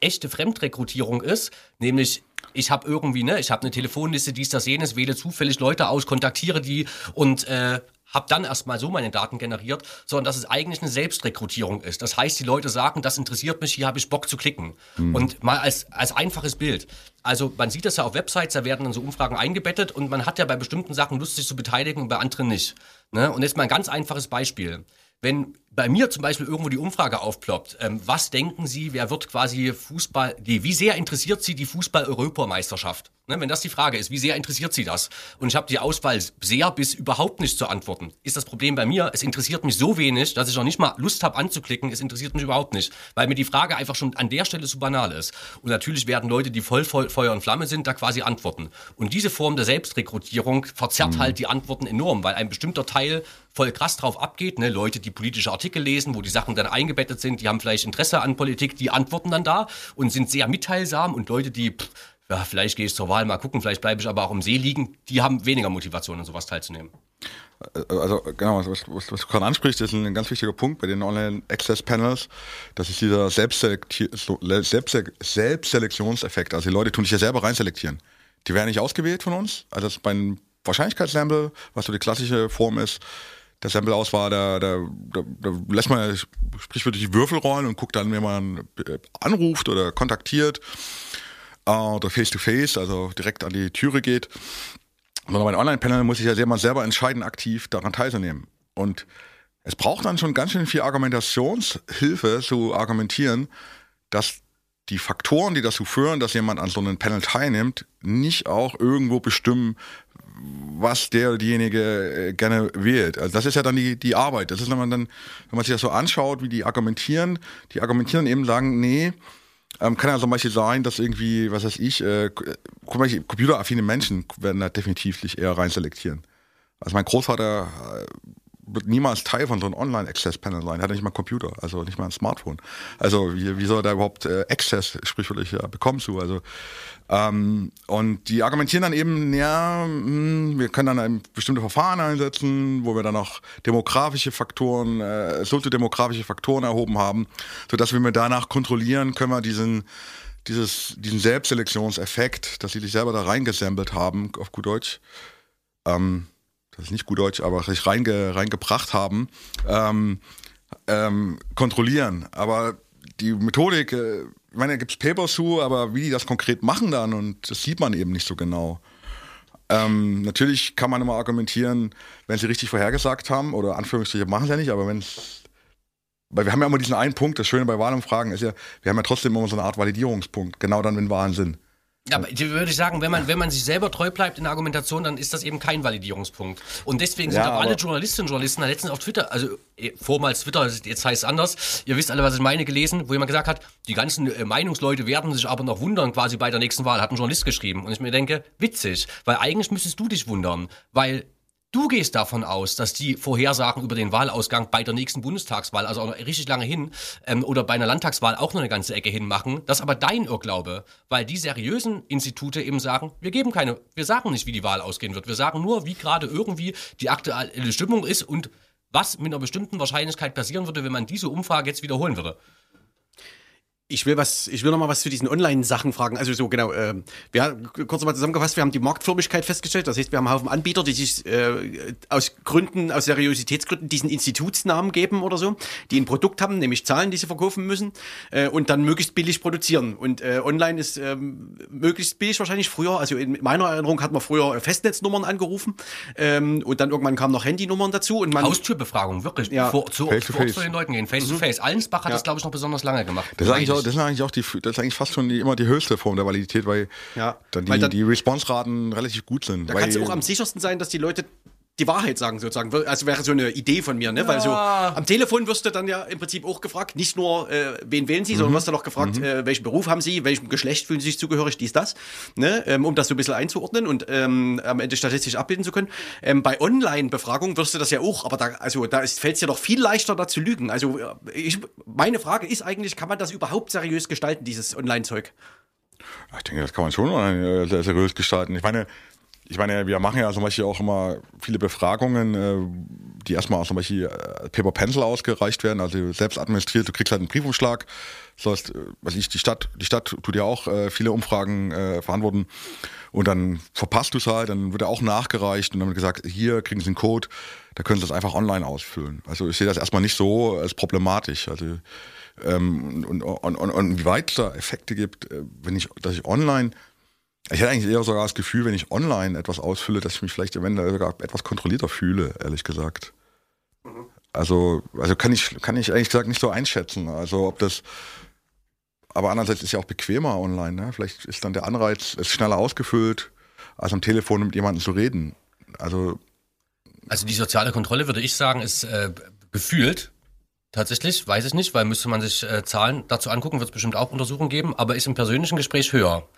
echte Fremdrekrutierung ist, nämlich ich habe irgendwie, ne, ich habe eine Telefonliste, dies, das, jenes, wähle zufällig Leute aus, kontaktiere die und äh, habe dann erstmal so meine Daten generiert, sondern dass es eigentlich eine Selbstrekrutierung ist. Das heißt, die Leute sagen, das interessiert mich, hier habe ich Bock zu klicken. Und mal als, als einfaches Bild. Also man sieht das ja auf Websites, da werden dann so Umfragen eingebettet und man hat ja bei bestimmten Sachen Lust, sich zu beteiligen und bei anderen nicht. Ne? Und jetzt mal ein ganz einfaches Beispiel. Wenn bei mir zum Beispiel irgendwo die Umfrage aufploppt, ähm, was denken Sie, wer wird quasi Fußball, die, wie sehr interessiert Sie die Fußball-Europameisterschaft? Ne, wenn das die Frage ist, wie sehr interessiert Sie das? Und ich habe die Auswahl sehr bis überhaupt nicht zu antworten. Ist das Problem bei mir, es interessiert mich so wenig, dass ich noch nicht mal Lust habe anzuklicken, es interessiert mich überhaupt nicht, weil mir die Frage einfach schon an der Stelle so banal ist. Und natürlich werden Leute, die voll, voll Feuer und Flamme sind, da quasi antworten. Und diese Form der Selbstrekrutierung verzerrt halt die Antworten enorm, weil ein bestimmter Teil voll krass drauf abgeht. Ne? Leute, die politische Artikel lesen, wo die Sachen dann eingebettet sind, die haben vielleicht Interesse an Politik, die antworten dann da und sind sehr mitteilsam. Und Leute, die, pff, ja, vielleicht gehe ich zur Wahl, mal gucken, vielleicht bleibe ich aber auch im See liegen, die haben weniger Motivation, an sowas teilzunehmen. Also genau, was, was, was du gerade ansprichst, ist ein ganz wichtiger Punkt bei den Online-Access-Panels. Das ist dieser Selbstselektionseffekt. Also die Leute tun sich ja selber reinselektieren. Die werden nicht ausgewählt von uns. Also das ist beim Wahrscheinlichkeitssample, was so die klassische Form ist, der Sample-Auswahl, da, da, da, da lässt man sprichwörtlich die Würfel rollen und guckt dann, wenn man äh, anruft oder kontaktiert äh, oder face-to-face, also direkt an die Türe geht. Sondern bei den Online-Panel muss ich ja sehr mal selber entscheiden, aktiv daran teilzunehmen. Und es braucht dann schon ganz schön viel Argumentationshilfe zu argumentieren, dass die Faktoren, die dazu führen, dass jemand an so einem Panel teilnimmt, nicht auch irgendwo bestimmen, was der oder diejenige äh, gerne wählt. Also das ist ja dann die, die Arbeit. Das ist, wenn man dann, wenn man sich das so anschaut, wie die argumentieren, die argumentieren eben sagen, nee, ähm, kann ja zum Beispiel sein, dass irgendwie, was weiß ich, äh, computeraffine Menschen werden da definitiv eher rein selektieren. Also mein Großvater äh, wird niemals Teil von so einem Online-Access-Panel sein. Er hat nicht mal einen Computer, also nicht mal ein Smartphone. Also wie, wie soll er da überhaupt äh, Access sprichwörtlich ja, bekommen zu? Also ähm, und die argumentieren dann eben, ja, mh, wir können dann bestimmte Verfahren einsetzen, wo wir dann auch demografische Faktoren, äh, soziodemografische Faktoren erhoben haben, sodass wir danach kontrollieren, können wir diesen dieses, diesen Selbstselektionseffekt, dass sie sich selber da reingesampelt haben, auf gut Deutsch, ähm, das ist nicht gut Deutsch, aber sich reinge, reingebracht haben, ähm, ähm, kontrollieren. Aber die Methodik, äh, ich meine, da gibt es Papers zu, aber wie die das konkret machen dann, und das sieht man eben nicht so genau. Ähm, natürlich kann man immer argumentieren, wenn sie richtig vorhergesagt haben, oder Anführungsstriche machen sie ja nicht, aber wenn es weil wir haben ja immer diesen einen Punkt, das Schöne bei Wahlumfragen ist ja, wir haben ja trotzdem immer so eine Art Validierungspunkt, genau dann, wenn Wahlen sind. Ja, aber ich würde ich sagen, wenn man, wenn man sich selber treu bleibt in der Argumentation, dann ist das eben kein Validierungspunkt. Und deswegen sind Ja, auch alle Journalistinnen und Journalisten letztens auf Twitter, also eh, vormals Twitter, jetzt heißt es anders, ihr wisst alle, was ich meine, gelesen, wo jemand gesagt hat, die ganzen äh, Meinungsleute werden sich aber noch wundern quasi bei der nächsten Wahl, hat ein Journalist geschrieben. Und ich mir denke, witzig, weil eigentlich müsstest du dich wundern, weil Du gehst davon aus, dass die Vorhersagen über den Wahlausgang bei der nächsten Bundestagswahl, also auch noch richtig lange hin, ähm, oder bei einer Landtagswahl auch noch eine ganze Ecke hinmachen. Das ist aber dein Irrglaube, weil die seriösen Institute eben sagen, wir geben keine, wir sagen nicht, wie die Wahl ausgehen wird. Wir sagen nur, wie gerade irgendwie die aktuelle Stimmung ist und was mit einer bestimmten Wahrscheinlichkeit passieren würde, wenn man diese Umfrage jetzt wiederholen würde. Ich will was, ich will noch mal was zu diesen Online-Sachen fragen. Also so genau, äh, wir kurz mal zusammengefasst, wir haben die Marktförmigkeit festgestellt. Das heißt, wir haben einen Haufen Anbieter, die sich äh, aus Gründen, aus Seriositätsgründen diesen Institutsnamen geben oder so, die ein Produkt haben, nämlich Zahlen, die sie verkaufen müssen äh, und dann möglichst billig produzieren. Und äh, online ist ähm, möglichst billig wahrscheinlich früher. Also in meiner Erinnerung hat man früher Festnetznummern angerufen ähm, und dann irgendwann kamen noch Handynummern dazu und man Haustürbefragung, wirklich. Ja. Vor, zu, Face to vor face. zu den Leuten gehen, face to face. Allensbach hat Ja. das, glaube ich, noch besonders lange gemacht. Das ist, eigentlich Meine auch, ich. das ist eigentlich auch die, das ist eigentlich fast schon die, immer die höchste Form der Validität, weil Ja, dann weil die, dann- die Response-Raten relativ gut sind. Da weil, kann es auch am sichersten sein, dass die Leute die Wahrheit sagen sozusagen. Also wäre so eine Idee von mir, ne? Weil so am Telefon wirst du dann ja im Prinzip auch gefragt, nicht nur äh, wen wählen Sie, sondern wirst du noch gefragt, äh, welchen Beruf haben Sie, welchem Geschlecht fühlen Sie sich zugehörig, dies, das, ne? Ähm, um das so ein bisschen einzuordnen und ähm, am Ende statistisch abbilden zu können. Ähm, bei Online-Befragungen wirst du das ja auch, aber da, also da fällt es dir doch viel leichter, da zu lügen. Also äh, ich, meine Frage ist eigentlich, kann man das überhaupt seriös gestalten, dieses Online-Zeug? Ich denke, das kann man schon äh, sehr seriös gestalten. Ich meine, ich meine, wir machen ja zum Beispiel auch immer viele Befragungen, äh, die erstmal zum Beispiel äh, Paper Pencil ausgereicht werden, also selbst administriert. Du kriegst halt einen Briefumschlag. Das heißt, äh, was ich, die Stadt, die Stadt tut ja auch viele Umfragen äh, verantworten. Und dann verpasst du es halt, dann wird er auch nachgereicht und dann wird gesagt, hier kriegen Sie einen Code, da können Sie das einfach online ausfüllen. Also ich sehe das erstmal nicht so als problematisch. Also ähm, und, und, und, und wie weit es da Effekte gibt, wenn ich, dass ich online, ich hätte eigentlich eher sogar das Gefühl, wenn ich online etwas ausfülle, dass ich mich vielleicht eventuell sogar etwas kontrollierter fühle, ehrlich gesagt. Also, also kann ich, kann ich ehrlich gesagt nicht so einschätzen. Also ob das, aber andererseits ist ja auch bequemer online. Ne? Vielleicht ist dann der Anreiz, ist schneller ausgefüllt, als am Telefon mit jemandem zu reden. Also Also die soziale Kontrolle, würde ich sagen, ist äh, gefühlt. Tatsächlich, weiß ich nicht, weil müsste man sich äh, Zahlen dazu angucken, wird es bestimmt auch Untersuchungen geben, aber ist im persönlichen Gespräch höher.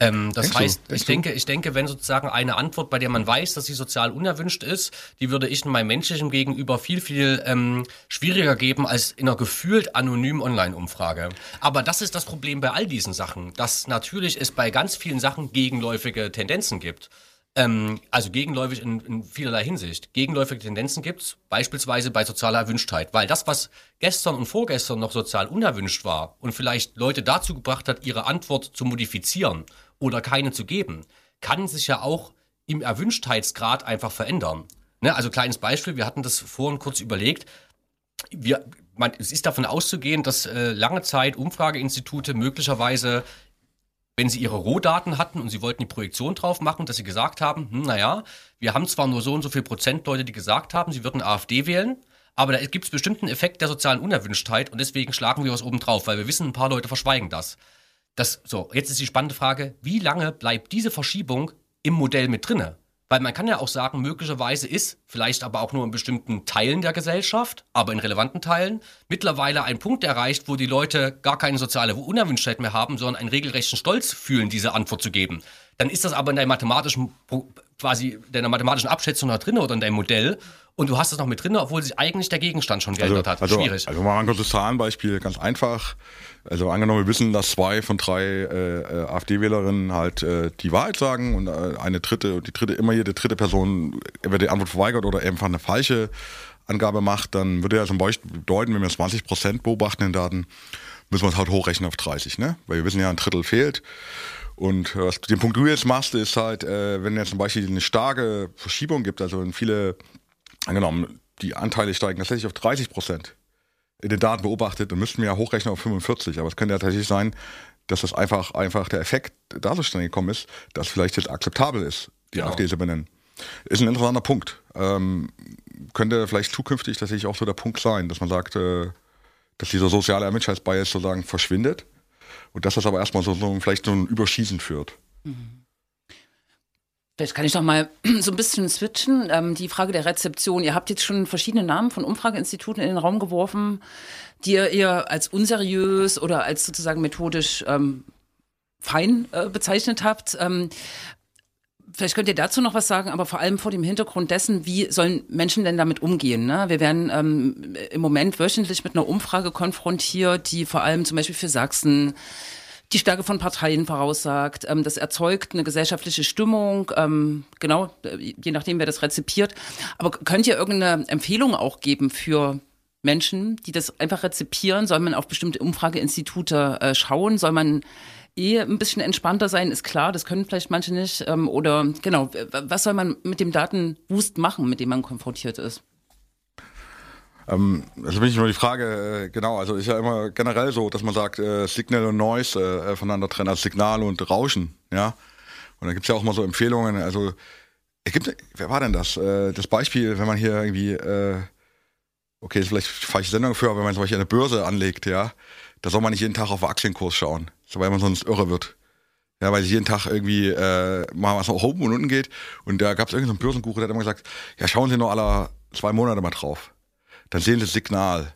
Ähm, das Denkst du? heißt, ich denke, ich denke, wenn sozusagen eine Antwort, bei der man weiß, dass sie sozial unerwünscht ist, die würde ich in meinem menschlichen Gegenüber viel, viel ähm, schwieriger geben als in einer gefühlt anonymen Online-Umfrage. Aber das ist das Problem bei all diesen Sachen, dass natürlich es bei ganz vielen Sachen gegenläufige Tendenzen gibt. Ähm, also gegenläufig in, in vielerlei Hinsicht. Gegenläufige Tendenzen gibt es beispielsweise bei sozialer Erwünschtheit, weil das, was gestern und vorgestern noch sozial unerwünscht war und vielleicht Leute dazu gebracht hat, ihre Antwort zu modifizieren oder keine zu geben, kann sich ja auch im Erwünschtheitsgrad einfach verändern. Ne? Also kleines Beispiel, wir hatten das vorhin kurz überlegt, wir, man, es ist davon auszugehen, dass äh, lange Zeit Umfrageinstitute möglicherweise, wenn sie ihre Rohdaten hatten und sie wollten die Projektion drauf machen, dass sie gesagt haben, hm, naja, wir haben zwar nur so und so viel Prozent Leute, die gesagt haben, sie würden AfD wählen, aber da gibt es bestimmten Effekt der sozialen Unerwünschtheit und deswegen schlagen wir was oben drauf, weil wir wissen, ein paar Leute verschweigen das. Das, so, jetzt ist die spannende Frage, wie lange bleibt diese Verschiebung im Modell mit drinne? Weil man kann ja auch sagen, möglicherweise ist, vielleicht aber auch nur in bestimmten Teilen der Gesellschaft, aber in relevanten Teilen, mittlerweile ein Punkt erreicht, wo die Leute gar keine soziale Unerwünschtheit mehr haben, sondern einen regelrechten Stolz fühlen, diese Antwort zu geben. Dann ist das aber in deinem mathematischen, quasi deiner mathematischen Abschätzung noch drin oder in deinem Modell und du hast es noch mit drin, obwohl sich eigentlich der Gegenstand schon geändert hat. Also, Schwierig. Also mal ein kurzes Zahlenbeispiel, ganz einfach. Also angenommen, wir wissen, dass zwei von drei äh, äh, AfD-Wählerinnen halt äh, die Wahrheit sagen und äh, eine dritte, die dritte, immer jede dritte Person entweder die Antwort verweigert oder einfach eine falsche Angabe macht, dann würde ja zum Beispiel bedeuten, wenn wir 20 Prozent beobachten in Daten, müssen wir es halt hochrechnen auf 30, ne? Weil wir wissen ja, ein Drittel fehlt. Und äh, was, den Punkt, du jetzt machst, ist halt, äh, wenn es zum Beispiel eine starke Verschiebung gibt, also in viele, angenommen, die Anteile steigen tatsächlich auf 30 Prozent in den Daten beobachtet, dann müssten wir ja hochrechnen auf 45. Aber es könnte ja tatsächlich sein, dass das einfach, einfach der Effekt da zustande gekommen ist, dass vielleicht jetzt akzeptabel ist, die Genau. AfD zu benennen. Ist ein interessanter Punkt. Ähm, könnte vielleicht zukünftig tatsächlich auch so der Punkt sein, dass man sagt, äh, dass dieser soziale Erwünschtheitsbias sozusagen verschwindet und dass das aber erstmal so, so vielleicht so ein Überschießen führt. Vielleicht kann ich noch mal [CLEARS THROAT] so ein bisschen switchen. Ähm, die Frage der Rezeption. Ihr habt jetzt schon verschiedene Namen von Umfrageinstituten in den Raum geworfen, die ihr als unseriös oder als sozusagen methodisch ähm, fein äh, bezeichnet habt. Ähm, Vielleicht könnt ihr dazu noch was sagen, aber vor allem vor dem Hintergrund dessen, wie sollen Menschen denn damit umgehen? Ne? Wir werden ähm, im Moment wöchentlich mit einer Umfrage konfrontiert, die vor allem zum Beispiel für Sachsen die Stärke von Parteien voraussagt. Ähm, das erzeugt eine gesellschaftliche Stimmung, ähm, genau, je nachdem, wer das rezipiert. Aber könnt ihr irgendeine Empfehlung auch geben für Menschen, die das einfach rezipieren? Soll man auf bestimmte Umfrageinstitute äh, schauen? Soll man eh ein bisschen entspannter sein, ist klar, das können vielleicht manche nicht. Ähm, oder genau, was soll man mit dem Datenwust machen, mit dem man konfrontiert ist? Ähm, also bin ich nur die Frage, äh, genau, also ist ja immer generell so, dass man sagt, äh, Signal und Noise äh, voneinander trennen, also Signal und Rauschen, ja. Und da gibt es ja auch mal so Empfehlungen, also es gibt, wer war denn das? Äh, das Beispiel, wenn man hier irgendwie, äh, okay, ist vielleicht falsche Sendung für, aber wenn man zum Beispiel eine Börse anlegt, ja, da soll man nicht jeden Tag auf den Aktienkurs schauen, weil man sonst irre wird. Ja, weil jeden Tag irgendwie äh, mal was nach oben und unten geht. Und da gab es irgendeinen so Börsenguru, der hat immer gesagt, ja, schauen Sie nur alle zwei Monate mal drauf. Dann sehen Sie das Signal.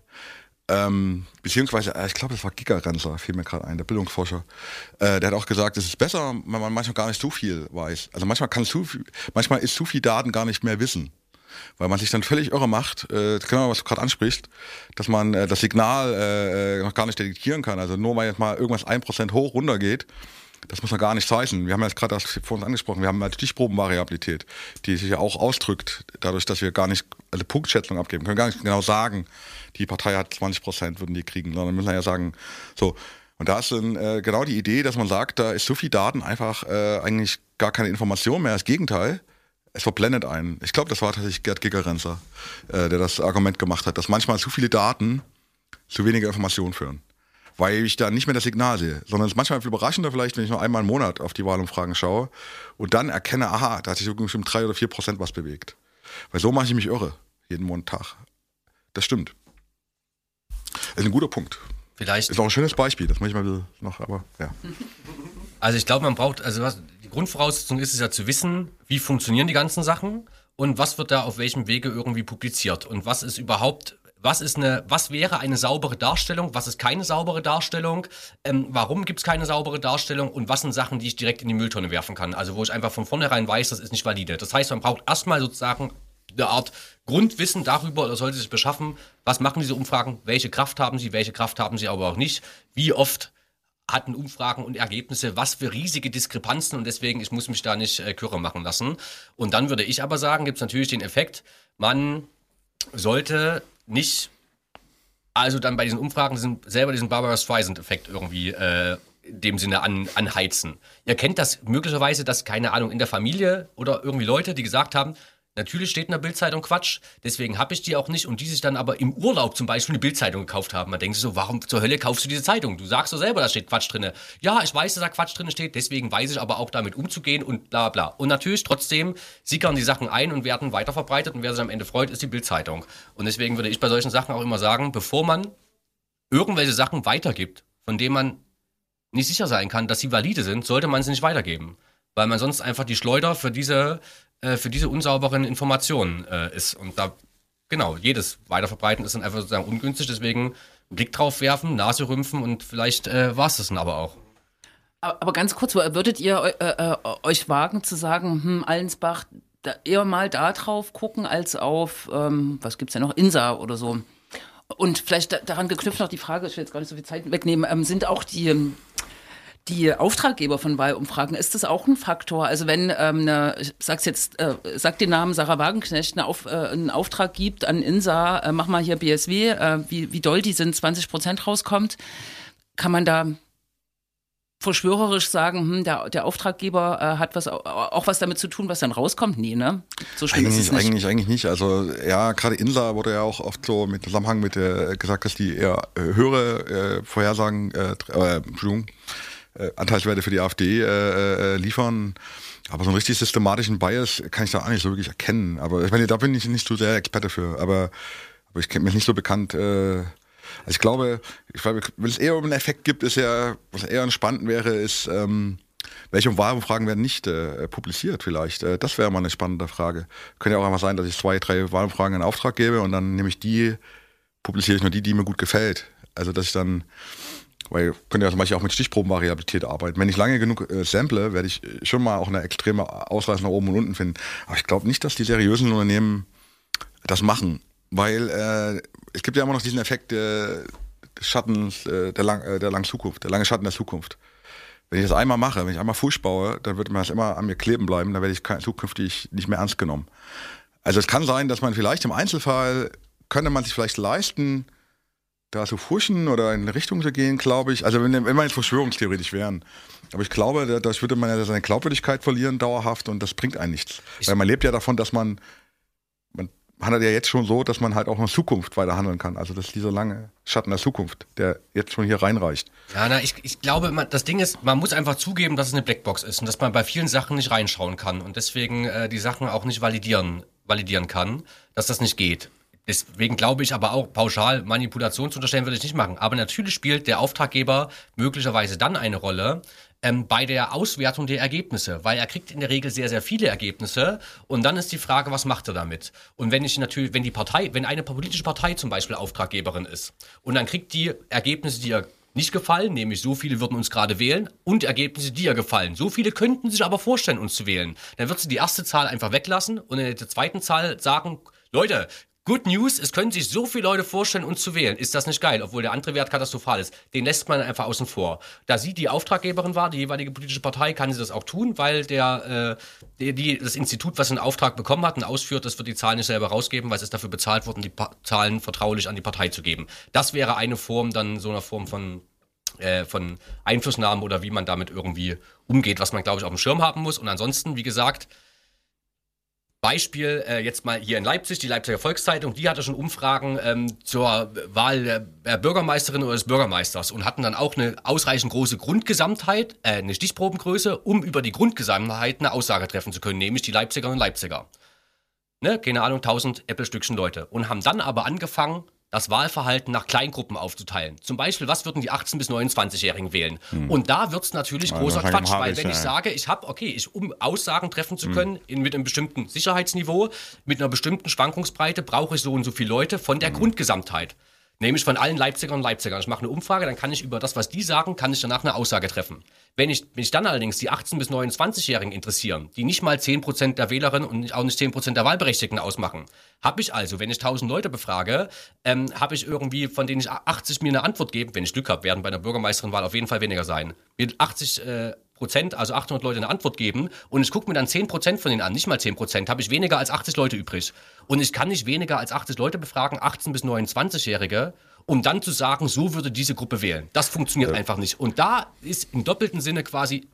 Ähm, beziehungsweise, äh, ich glaube, das war Giga-Renzer, fiel mir gerade ein, der Bildungsforscher. Äh, der hat auch gesagt, es ist besser, wenn man manchmal gar nicht zu viel weiß. Also manchmal kann zu viel, manchmal ist zu viel Daten gar nicht mehr Wissen weil man sich dann völlig irre macht, äh, genau was du gerade ansprichst, dass man äh, das Signal äh, noch gar nicht detektieren kann. Also nur weil jetzt mal irgendwas ein Prozent hoch runter geht, das muss man gar nicht heißen. Wir haben jetzt gerade das vor uns angesprochen, wir haben eine Stichprobenvariabilität, die sich ja auch ausdrückt, dadurch, dass wir gar nicht eine Punktschätzung abgeben können, gar nicht genau sagen, die Partei hat 20 Prozent, würden die kriegen, sondern müssen ja sagen, so. Und da ist dann, äh, genau die Idee, dass man sagt, da ist so viel Daten einfach äh, eigentlich gar keine Information mehr. Das Gegenteil, es verblendet einen. Ich glaube, das war tatsächlich Gerd Gigerenzer, äh, der das Argument gemacht hat, dass manchmal zu viele Daten zu weniger Informationen führen. Weil ich da nicht mehr das Signal sehe, sondern es ist manchmal viel überraschender vielleicht, wenn ich nur einmal im Monat auf die Wahlumfragen schaue und dann erkenne, aha, da hat sich bestimmt drei oder vier Prozent was bewegt. Weil so mache ich mich irre, jeden Montag. Das stimmt. Das ist ein guter Punkt. Vielleicht. Ist auch ein schönes Beispiel, das muss ich mal noch, aber ja. [LAUGHS] Also ich glaube, man braucht, also was, die Grundvoraussetzung ist es ja zu wissen, wie funktionieren die ganzen Sachen und was wird da auf welchem Wege irgendwie publiziert und was ist überhaupt was ist eine, was wäre eine saubere Darstellung, was ist keine saubere Darstellung, ähm, warum gibt es keine saubere Darstellung und was sind Sachen, die ich direkt in die Mülltonne werfen kann. Also wo ich einfach von vornherein weiß, das ist nicht valide. Das heißt, man braucht erstmal sozusagen eine Art Grundwissen darüber oder sollte sich beschaffen, was machen diese Umfragen, welche Kraft haben sie, welche Kraft haben sie aber auch nicht, wie oft hatten Umfragen und Ergebnisse, was für riesige Diskrepanzen und deswegen, ich muss mich da nicht äh, Kürre machen lassen. Und dann würde ich aber sagen, gibt es natürlich den Effekt, man sollte nicht, also dann bei diesen Umfragen diesen, selber diesen Barbara Streisand-Effekt irgendwie äh, in dem Sinne an, anheizen. Ihr kennt das möglicherweise, dass, keine Ahnung, in der Familie oder irgendwie Leute, die gesagt haben, Natürlich steht in der Bildzeitung Quatsch, deswegen habe ich die auch nicht und die sich dann aber im Urlaub zum Beispiel eine Bildzeitung gekauft haben. Man denkt sich so, warum zur Hölle kaufst du diese Zeitung? Du sagst doch selber, da steht Quatsch drin. Ja, ich weiß, dass da Quatsch drin steht, deswegen weiß ich aber auch damit umzugehen und bla bla. Und natürlich trotzdem sickern die Sachen ein und werden weiterverbreitet und wer sich am Ende freut, ist die Bildzeitung. Und deswegen würde ich bei solchen Sachen auch immer sagen, bevor man irgendwelche Sachen weitergibt, von denen man nicht sicher sein kann, dass sie valide sind, sollte man sie nicht weitergeben. Weil man sonst einfach die Schleuder für diese äh, für diese unsauberen Informationen äh, ist. Und da, genau, jedes Weiterverbreiten ist dann einfach sozusagen ungünstig, deswegen einen Blick drauf werfen, Nase rümpfen und vielleicht äh, war es das dann aber auch. Aber ganz kurz, würdet ihr äh, äh, euch wagen zu sagen, hm, Allensbach, da eher mal da drauf gucken, als auf, ähm, was es ja noch, Insa oder so? Und vielleicht daran geknüpft noch die Frage, ich will jetzt gar nicht so viel Zeit wegnehmen, ähm, sind auch die die Auftraggeber von Wahlumfragen, ist das auch ein Faktor? Also wenn ähm, eine, ich sag's jetzt, äh, sag den Namen Sarah Wagenknecht, eine Auf, äh, einen Auftrag gibt an INSA, äh, mach mal hier BSW, äh, wie, wie doll die sind, 20 Prozent rauskommt, kann man da verschwörerisch sagen, hm, der, der Auftraggeber äh, hat was auch was damit zu tun, was dann rauskommt? Nee, ne? So schlimm eigentlich, ist es nicht. Eigentlich, eigentlich nicht. Also ja, gerade INSA wurde ja auch oft so mit Zusammenhang mit der gesagt, dass die eher äh, höhere äh, Vorhersagen, äh, äh, Entschuldigung, äh, Anteilswerte für die AfD äh, äh, liefern. Aber so einen richtig systematischen Bias kann ich da auch nicht so wirklich erkennen. Aber ich meine, da bin ich nicht so sehr Experte für. Aber, aber ich kenne mich nicht so bekannt. Äh, also ich glaube, ich glaube, wenn es eher um einen Effekt gibt, ist ja, was eher entspannt wäre, ist, ähm, welche Wahlumfragen werden nicht äh, publiziert vielleicht? Äh, das wäre mal eine spannende Frage. Könnte ja auch einmal sein, dass ich zwei, drei Wahlumfragen in Auftrag gebe und dann nehme ich die, publiziere ich nur die, die mir gut gefällt. Also dass ich dann Weil ich könnte ja zum Beispiel auch mit Stichprobenvariabilität arbeiten. Wenn ich lange genug äh, sample, werde ich äh, schon mal auch eine extreme Ausreißer nach oben und unten finden. Aber ich glaube nicht, dass die seriösen Unternehmen das machen. Weil äh, es gibt ja immer noch diesen Effekt äh, des Schattens äh, der, lang, äh, der langen Zukunft, der lange Schatten der Zukunft. Wenn ich das einmal mache, wenn ich einmal Fuß baue, dann wird mir das immer an mir kleben bleiben, dann werde ich zukünftig nicht mehr ernst genommen. Also es kann sein, dass man vielleicht im Einzelfall, könnte man sich vielleicht leisten, da zu fuschen oder in eine Richtung zu gehen, glaube ich. Also wenn, wenn wir jetzt verschwörungstheoretisch wären. Aber ich glaube, dadurch würde man ja seine Glaubwürdigkeit verlieren dauerhaft und das bringt einen nichts. Weil man lebt ja davon, dass man, man handelt ja jetzt schon so, dass man halt auch in Zukunft weiter handeln kann. Also das ist dieser lange Schatten der Zukunft, der jetzt schon hier reinreicht. Ja, na, ich, ich glaube, man, das Ding ist, man muss einfach zugeben, dass es eine Blackbox ist und dass man bei vielen Sachen nicht reinschauen kann und deswegen äh, die Sachen auch nicht validieren, validieren kann, dass das nicht geht. Deswegen glaube ich aber auch pauschal Manipulation zu unterstellen würde ich nicht machen. Aber natürlich spielt der Auftraggeber möglicherweise dann eine Rolle ähm, bei der Auswertung der Ergebnisse, weil er kriegt in der Regel sehr, sehr viele Ergebnisse und dann ist die Frage, was macht er damit? Und wenn ich natürlich, wenn die Partei, wenn eine politische Partei zum Beispiel Auftraggeberin ist und dann kriegt die Ergebnisse, die ihr nicht gefallen, nämlich so viele würden uns gerade wählen und Ergebnisse, die ihr gefallen. So viele könnten sich aber vorstellen, uns zu wählen. Dann wird sie die erste Zahl einfach weglassen und in der zweiten Zahl sagen, Leute, Good News, es können sich so viele Leute vorstellen, uns zu wählen. Ist das nicht geil, obwohl der andere Wert katastrophal ist? Den lässt man einfach außen vor. Da sie die Auftraggeberin war, die jeweilige politische Partei, kann sie das auch tun, weil der, äh, die, das Institut, was einen Auftrag bekommen hat und ausführt, das wird die Zahlen nicht selber rausgeben, weil es ist dafür bezahlt worden, die pa Zahlen vertraulich an die Partei zu geben. Das wäre eine Form, dann so einer Form von äh, von Einflussnahmen oder wie man damit irgendwie umgeht, was man, glaube ich, auf dem Schirm haben muss. Und ansonsten, wie gesagt, Beispiel äh, jetzt mal hier in Leipzig, die Leipziger Volkszeitung, die hatte schon Umfragen ähm, zur Wahl der Bürgermeisterin oder des Bürgermeisters und hatten dann auch eine ausreichend große Grundgesamtheit, äh, eine Stichprobengröße, um über die Grundgesamtheit eine Aussage treffen zu können, nämlich die Leipzigerinnen und Leipziger. Ne, keine Ahnung, 1000 Äppelstückchen Leute. Und haben dann aber angefangen, das Wahlverhalten nach Kleingruppen aufzuteilen. Zum Beispiel, was würden die 18- bis 29-Jährigen wählen? Hm. Und da wird es natürlich ja, großer Quatsch, weil wenn ich sage, ich habe, okay, ich, um Aussagen treffen zu hm. können, hm. in, mit einem bestimmten Sicherheitsniveau, mit einer bestimmten Schwankungsbreite, brauche ich so und so viele Leute von der hm. Grundgesamtheit. Nämlich von allen Leipzigern und Leipzigern. Ich mache eine Umfrage, dann kann ich über das, was die sagen, kann ich danach eine Aussage treffen. Wenn ich mich dann allerdings die 18- bis 29-Jährigen interessieren, die nicht mal 10% der Wählerinnen und auch nicht 10% der Wahlberechtigten ausmachen, habe ich also, wenn ich 1000 Leute befrage, ähm, habe ich irgendwie, von denen ich 80 mir eine Antwort geben, wenn ich Glück habe, werden bei einer Bürgermeisterinwahl auf jeden Fall weniger sein. Mit 80 äh, Prozent, also 800 Leute eine Antwort geben und ich gucke mir dann 10 Prozent von denen an, nicht mal 10 Prozent, habe ich weniger als 80 Leute übrig. Und ich kann nicht weniger als 80 Leute befragen, 18 bis 29-Jährige, um dann zu sagen, so würde diese Gruppe wählen. Das funktioniert ja. einfach nicht. Und da ist im doppelten Sinne quasi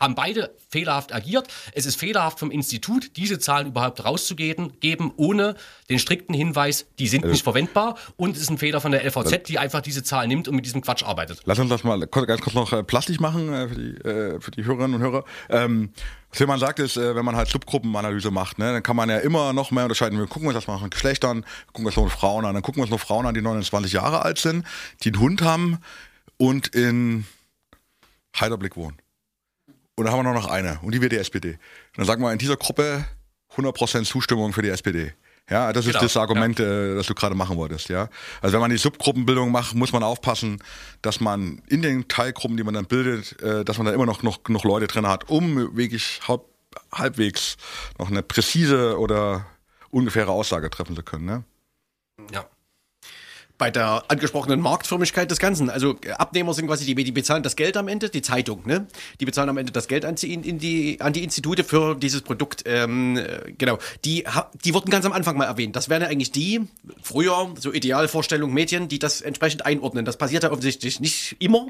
haben beide fehlerhaft agiert. Es ist fehlerhaft vom Institut, diese Zahlen überhaupt rauszugeben, geben, ohne den strikten Hinweis, die sind nicht verwendbar. Und es ist ein Fehler von der LVZ, die einfach diese Zahl nimmt und mit diesem Quatsch arbeitet. Lass uns das mal ganz kurz noch äh, plastisch machen äh, für, die, äh, für die Hörerinnen und Hörer. Ähm, was man sagt ist, wenn man halt Subgruppenanalyse macht, ne, dann kann man ja immer noch mehr unterscheiden. Wir gucken uns das mal nach Geschlechtern, gucken uns noch Frauen an, dann gucken wir uns noch Frauen an, die 29 Jahre alt sind, die einen Hund haben und in Heiderblick wohnen. Und dann haben wir noch eine und die wird die SPD. Und dann sagen wir in dieser Gruppe 100% Zustimmung für die SPD. Ja, das genau. ist das Argument, ja. äh, das du gerade machen wolltest, ja. Also wenn man die Subgruppenbildung macht, muss man aufpassen, dass man in den Teilgruppen, die man dann bildet, äh, dass man da immer noch, noch, noch Leute drin hat, um wirklich halb, halbwegs noch eine präzise oder ungefähre Aussage treffen zu können, ne? Bei der angesprochenen Marktförmigkeit des Ganzen. Also äh, Abnehmer sind quasi die, die bezahlen das Geld am Ende, die Zeitung, ne? Die bezahlen am Ende das Geld an, in die, an die Institute für dieses Produkt. Ähm, äh, genau. Die, die wurden ganz am Anfang mal erwähnt. Das wären ja eigentlich die, früher, so Idealvorstellung Medien, die das entsprechend einordnen. Das passiert ja offensichtlich nicht immer,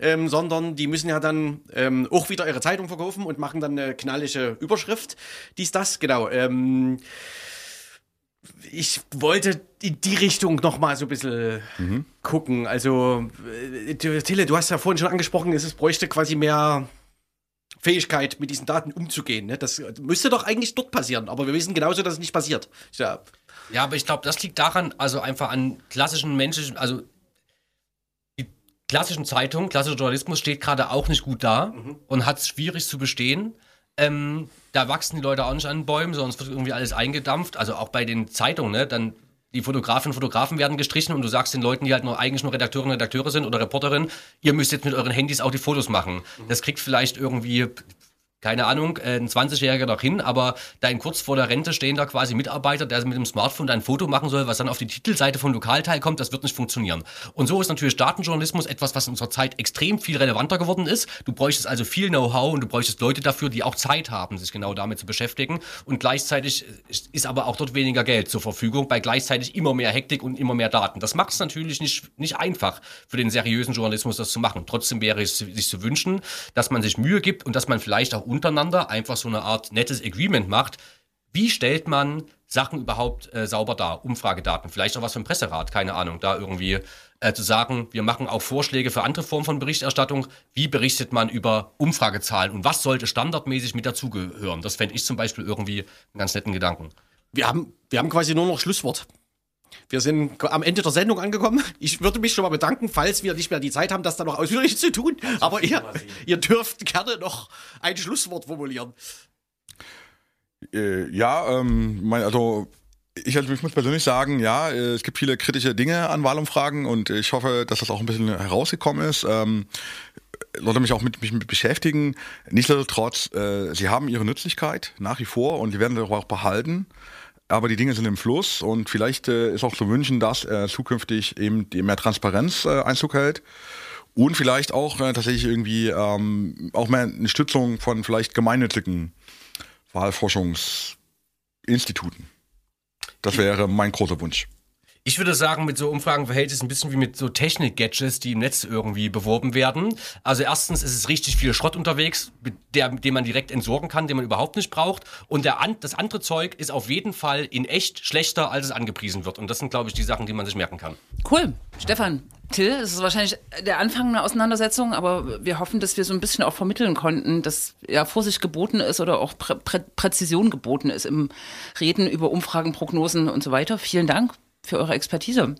ähm, sondern die müssen ja dann ähm, auch wieder ihre Zeitung verkaufen und machen dann eine knallige Überschrift. Dies, das, genau. Ähm, ich wollte in die Richtung noch mal so ein bisschen mhm. gucken. Also, äh, Tille, du hast ja vorhin schon angesprochen, es bräuchte quasi mehr Fähigkeit, mit diesen Daten umzugehen. Ne? Das müsste doch eigentlich dort passieren, aber wir wissen genauso, dass es nicht passiert. Ja, ja aber ich glaube, das liegt daran, also einfach an klassischen menschlichen, also die klassischen Zeitungen, klassischer Journalismus steht gerade auch nicht gut da mhm. und hat es schwierig zu bestehen. Ähm, da wachsen die Leute auch nicht an Bäumen, es wird irgendwie alles eingedampft. Also auch bei den Zeitungen, ne? Dann die Fotografinnen und Fotografen werden gestrichen und du sagst den Leuten, die halt nur eigentlich nur Redakteurinnen und Redakteure sind oder Reporterinnen, ihr müsst jetzt mit euren Handys auch die Fotos machen. Das kriegt vielleicht irgendwie keine Ahnung, äh, ein 20-Jähriger noch hin, aber dein kurz vor der Rente stehender quasi Mitarbeiter, der mit dem Smartphone ein Foto machen soll, was dann auf die Titelseite vom Lokalteil kommt, das wird nicht funktionieren. Und so ist natürlich Datenjournalismus etwas, was in unserer Zeit extrem viel relevanter geworden ist. Du bräuchtest also viel Know-how und du bräuchtest Leute dafür, die auch Zeit haben, sich genau damit zu beschäftigen. Und gleichzeitig ist aber auch dort weniger Geld zur Verfügung, bei gleichzeitig immer mehr Hektik und immer mehr Daten. Das macht es natürlich nicht, nicht einfach für den seriösen Journalismus, das zu machen. Trotzdem wäre es sich zu wünschen, dass man sich Mühe gibt und dass man vielleicht auch untereinander einfach so eine Art nettes Agreement macht. Wie stellt man Sachen überhaupt äh, sauber dar? Umfragedaten, vielleicht auch was für ein Presserat, keine Ahnung, da irgendwie äh, zu sagen, wir machen auch Vorschläge für andere Formen von Berichterstattung. Wie berichtet man über Umfragezahlen und was sollte standardmäßig mit dazugehören? Das fände ich zum Beispiel irgendwie einen ganz netten Gedanken. Wir haben, wir haben quasi nur noch Schlusswort. Wir sind am Ende der Sendung angekommen. Ich würde mich schon mal bedanken, falls wir nicht mehr die Zeit haben, das dann noch ausführlich zu tun. Aber ihr, ihr dürft gerne noch ein Schlusswort formulieren. Äh, ja, ähm, mein, also ich, also ich muss persönlich sagen, ja, äh, es gibt viele kritische Dinge an Wahlumfragen und ich hoffe, dass das auch ein bisschen herausgekommen ist. Ähm, sollte mich auch mit, mich mit beschäftigen. Nichtsdestotrotz, äh, sie haben ihre Nützlichkeit nach wie vor und die werden auch behalten. Aber die Dinge sind im Fluss und vielleicht äh, ist auch zu wünschen, dass äh, zukünftig eben mehr Transparenz äh, Einzug hält und vielleicht auch äh, tatsächlich irgendwie ähm, auch mehr eine Stützung von vielleicht gemeinnützigen Wahlforschungsinstituten. Das wäre mein großer Wunsch. Ich würde sagen, mit so Umfragen verhält es ein bisschen wie mit so Technik-Gadgets, die im Netz irgendwie beworben werden. Also erstens ist es richtig viel Schrott unterwegs, der, den man direkt entsorgen kann, den man überhaupt nicht braucht. Und der, das andere Zeug ist auf jeden Fall in echt schlechter, als es angepriesen wird. Und das sind, glaube ich, die Sachen, die man sich merken kann. Cool. Stefan, Till, es ist wahrscheinlich der Anfang einer Auseinandersetzung, aber wir hoffen, dass wir so ein bisschen auch vermitteln konnten, dass ja Vorsicht geboten ist oder auch Prä Präzision geboten ist im Reden über Umfragen, Prognosen und so weiter. Vielen Dank für eure Expertise.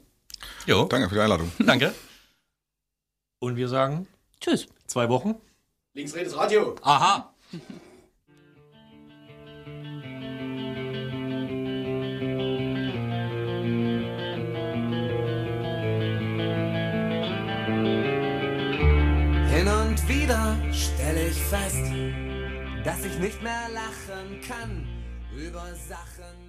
Jo. Danke für die Einladung. [LAUGHS] Danke. Und wir sagen Tschüss. zwei Wochen. Links redes Radio. Aha. Hin und wieder stelle ich fest, dass ich nicht mehr lachen kann über Sachen.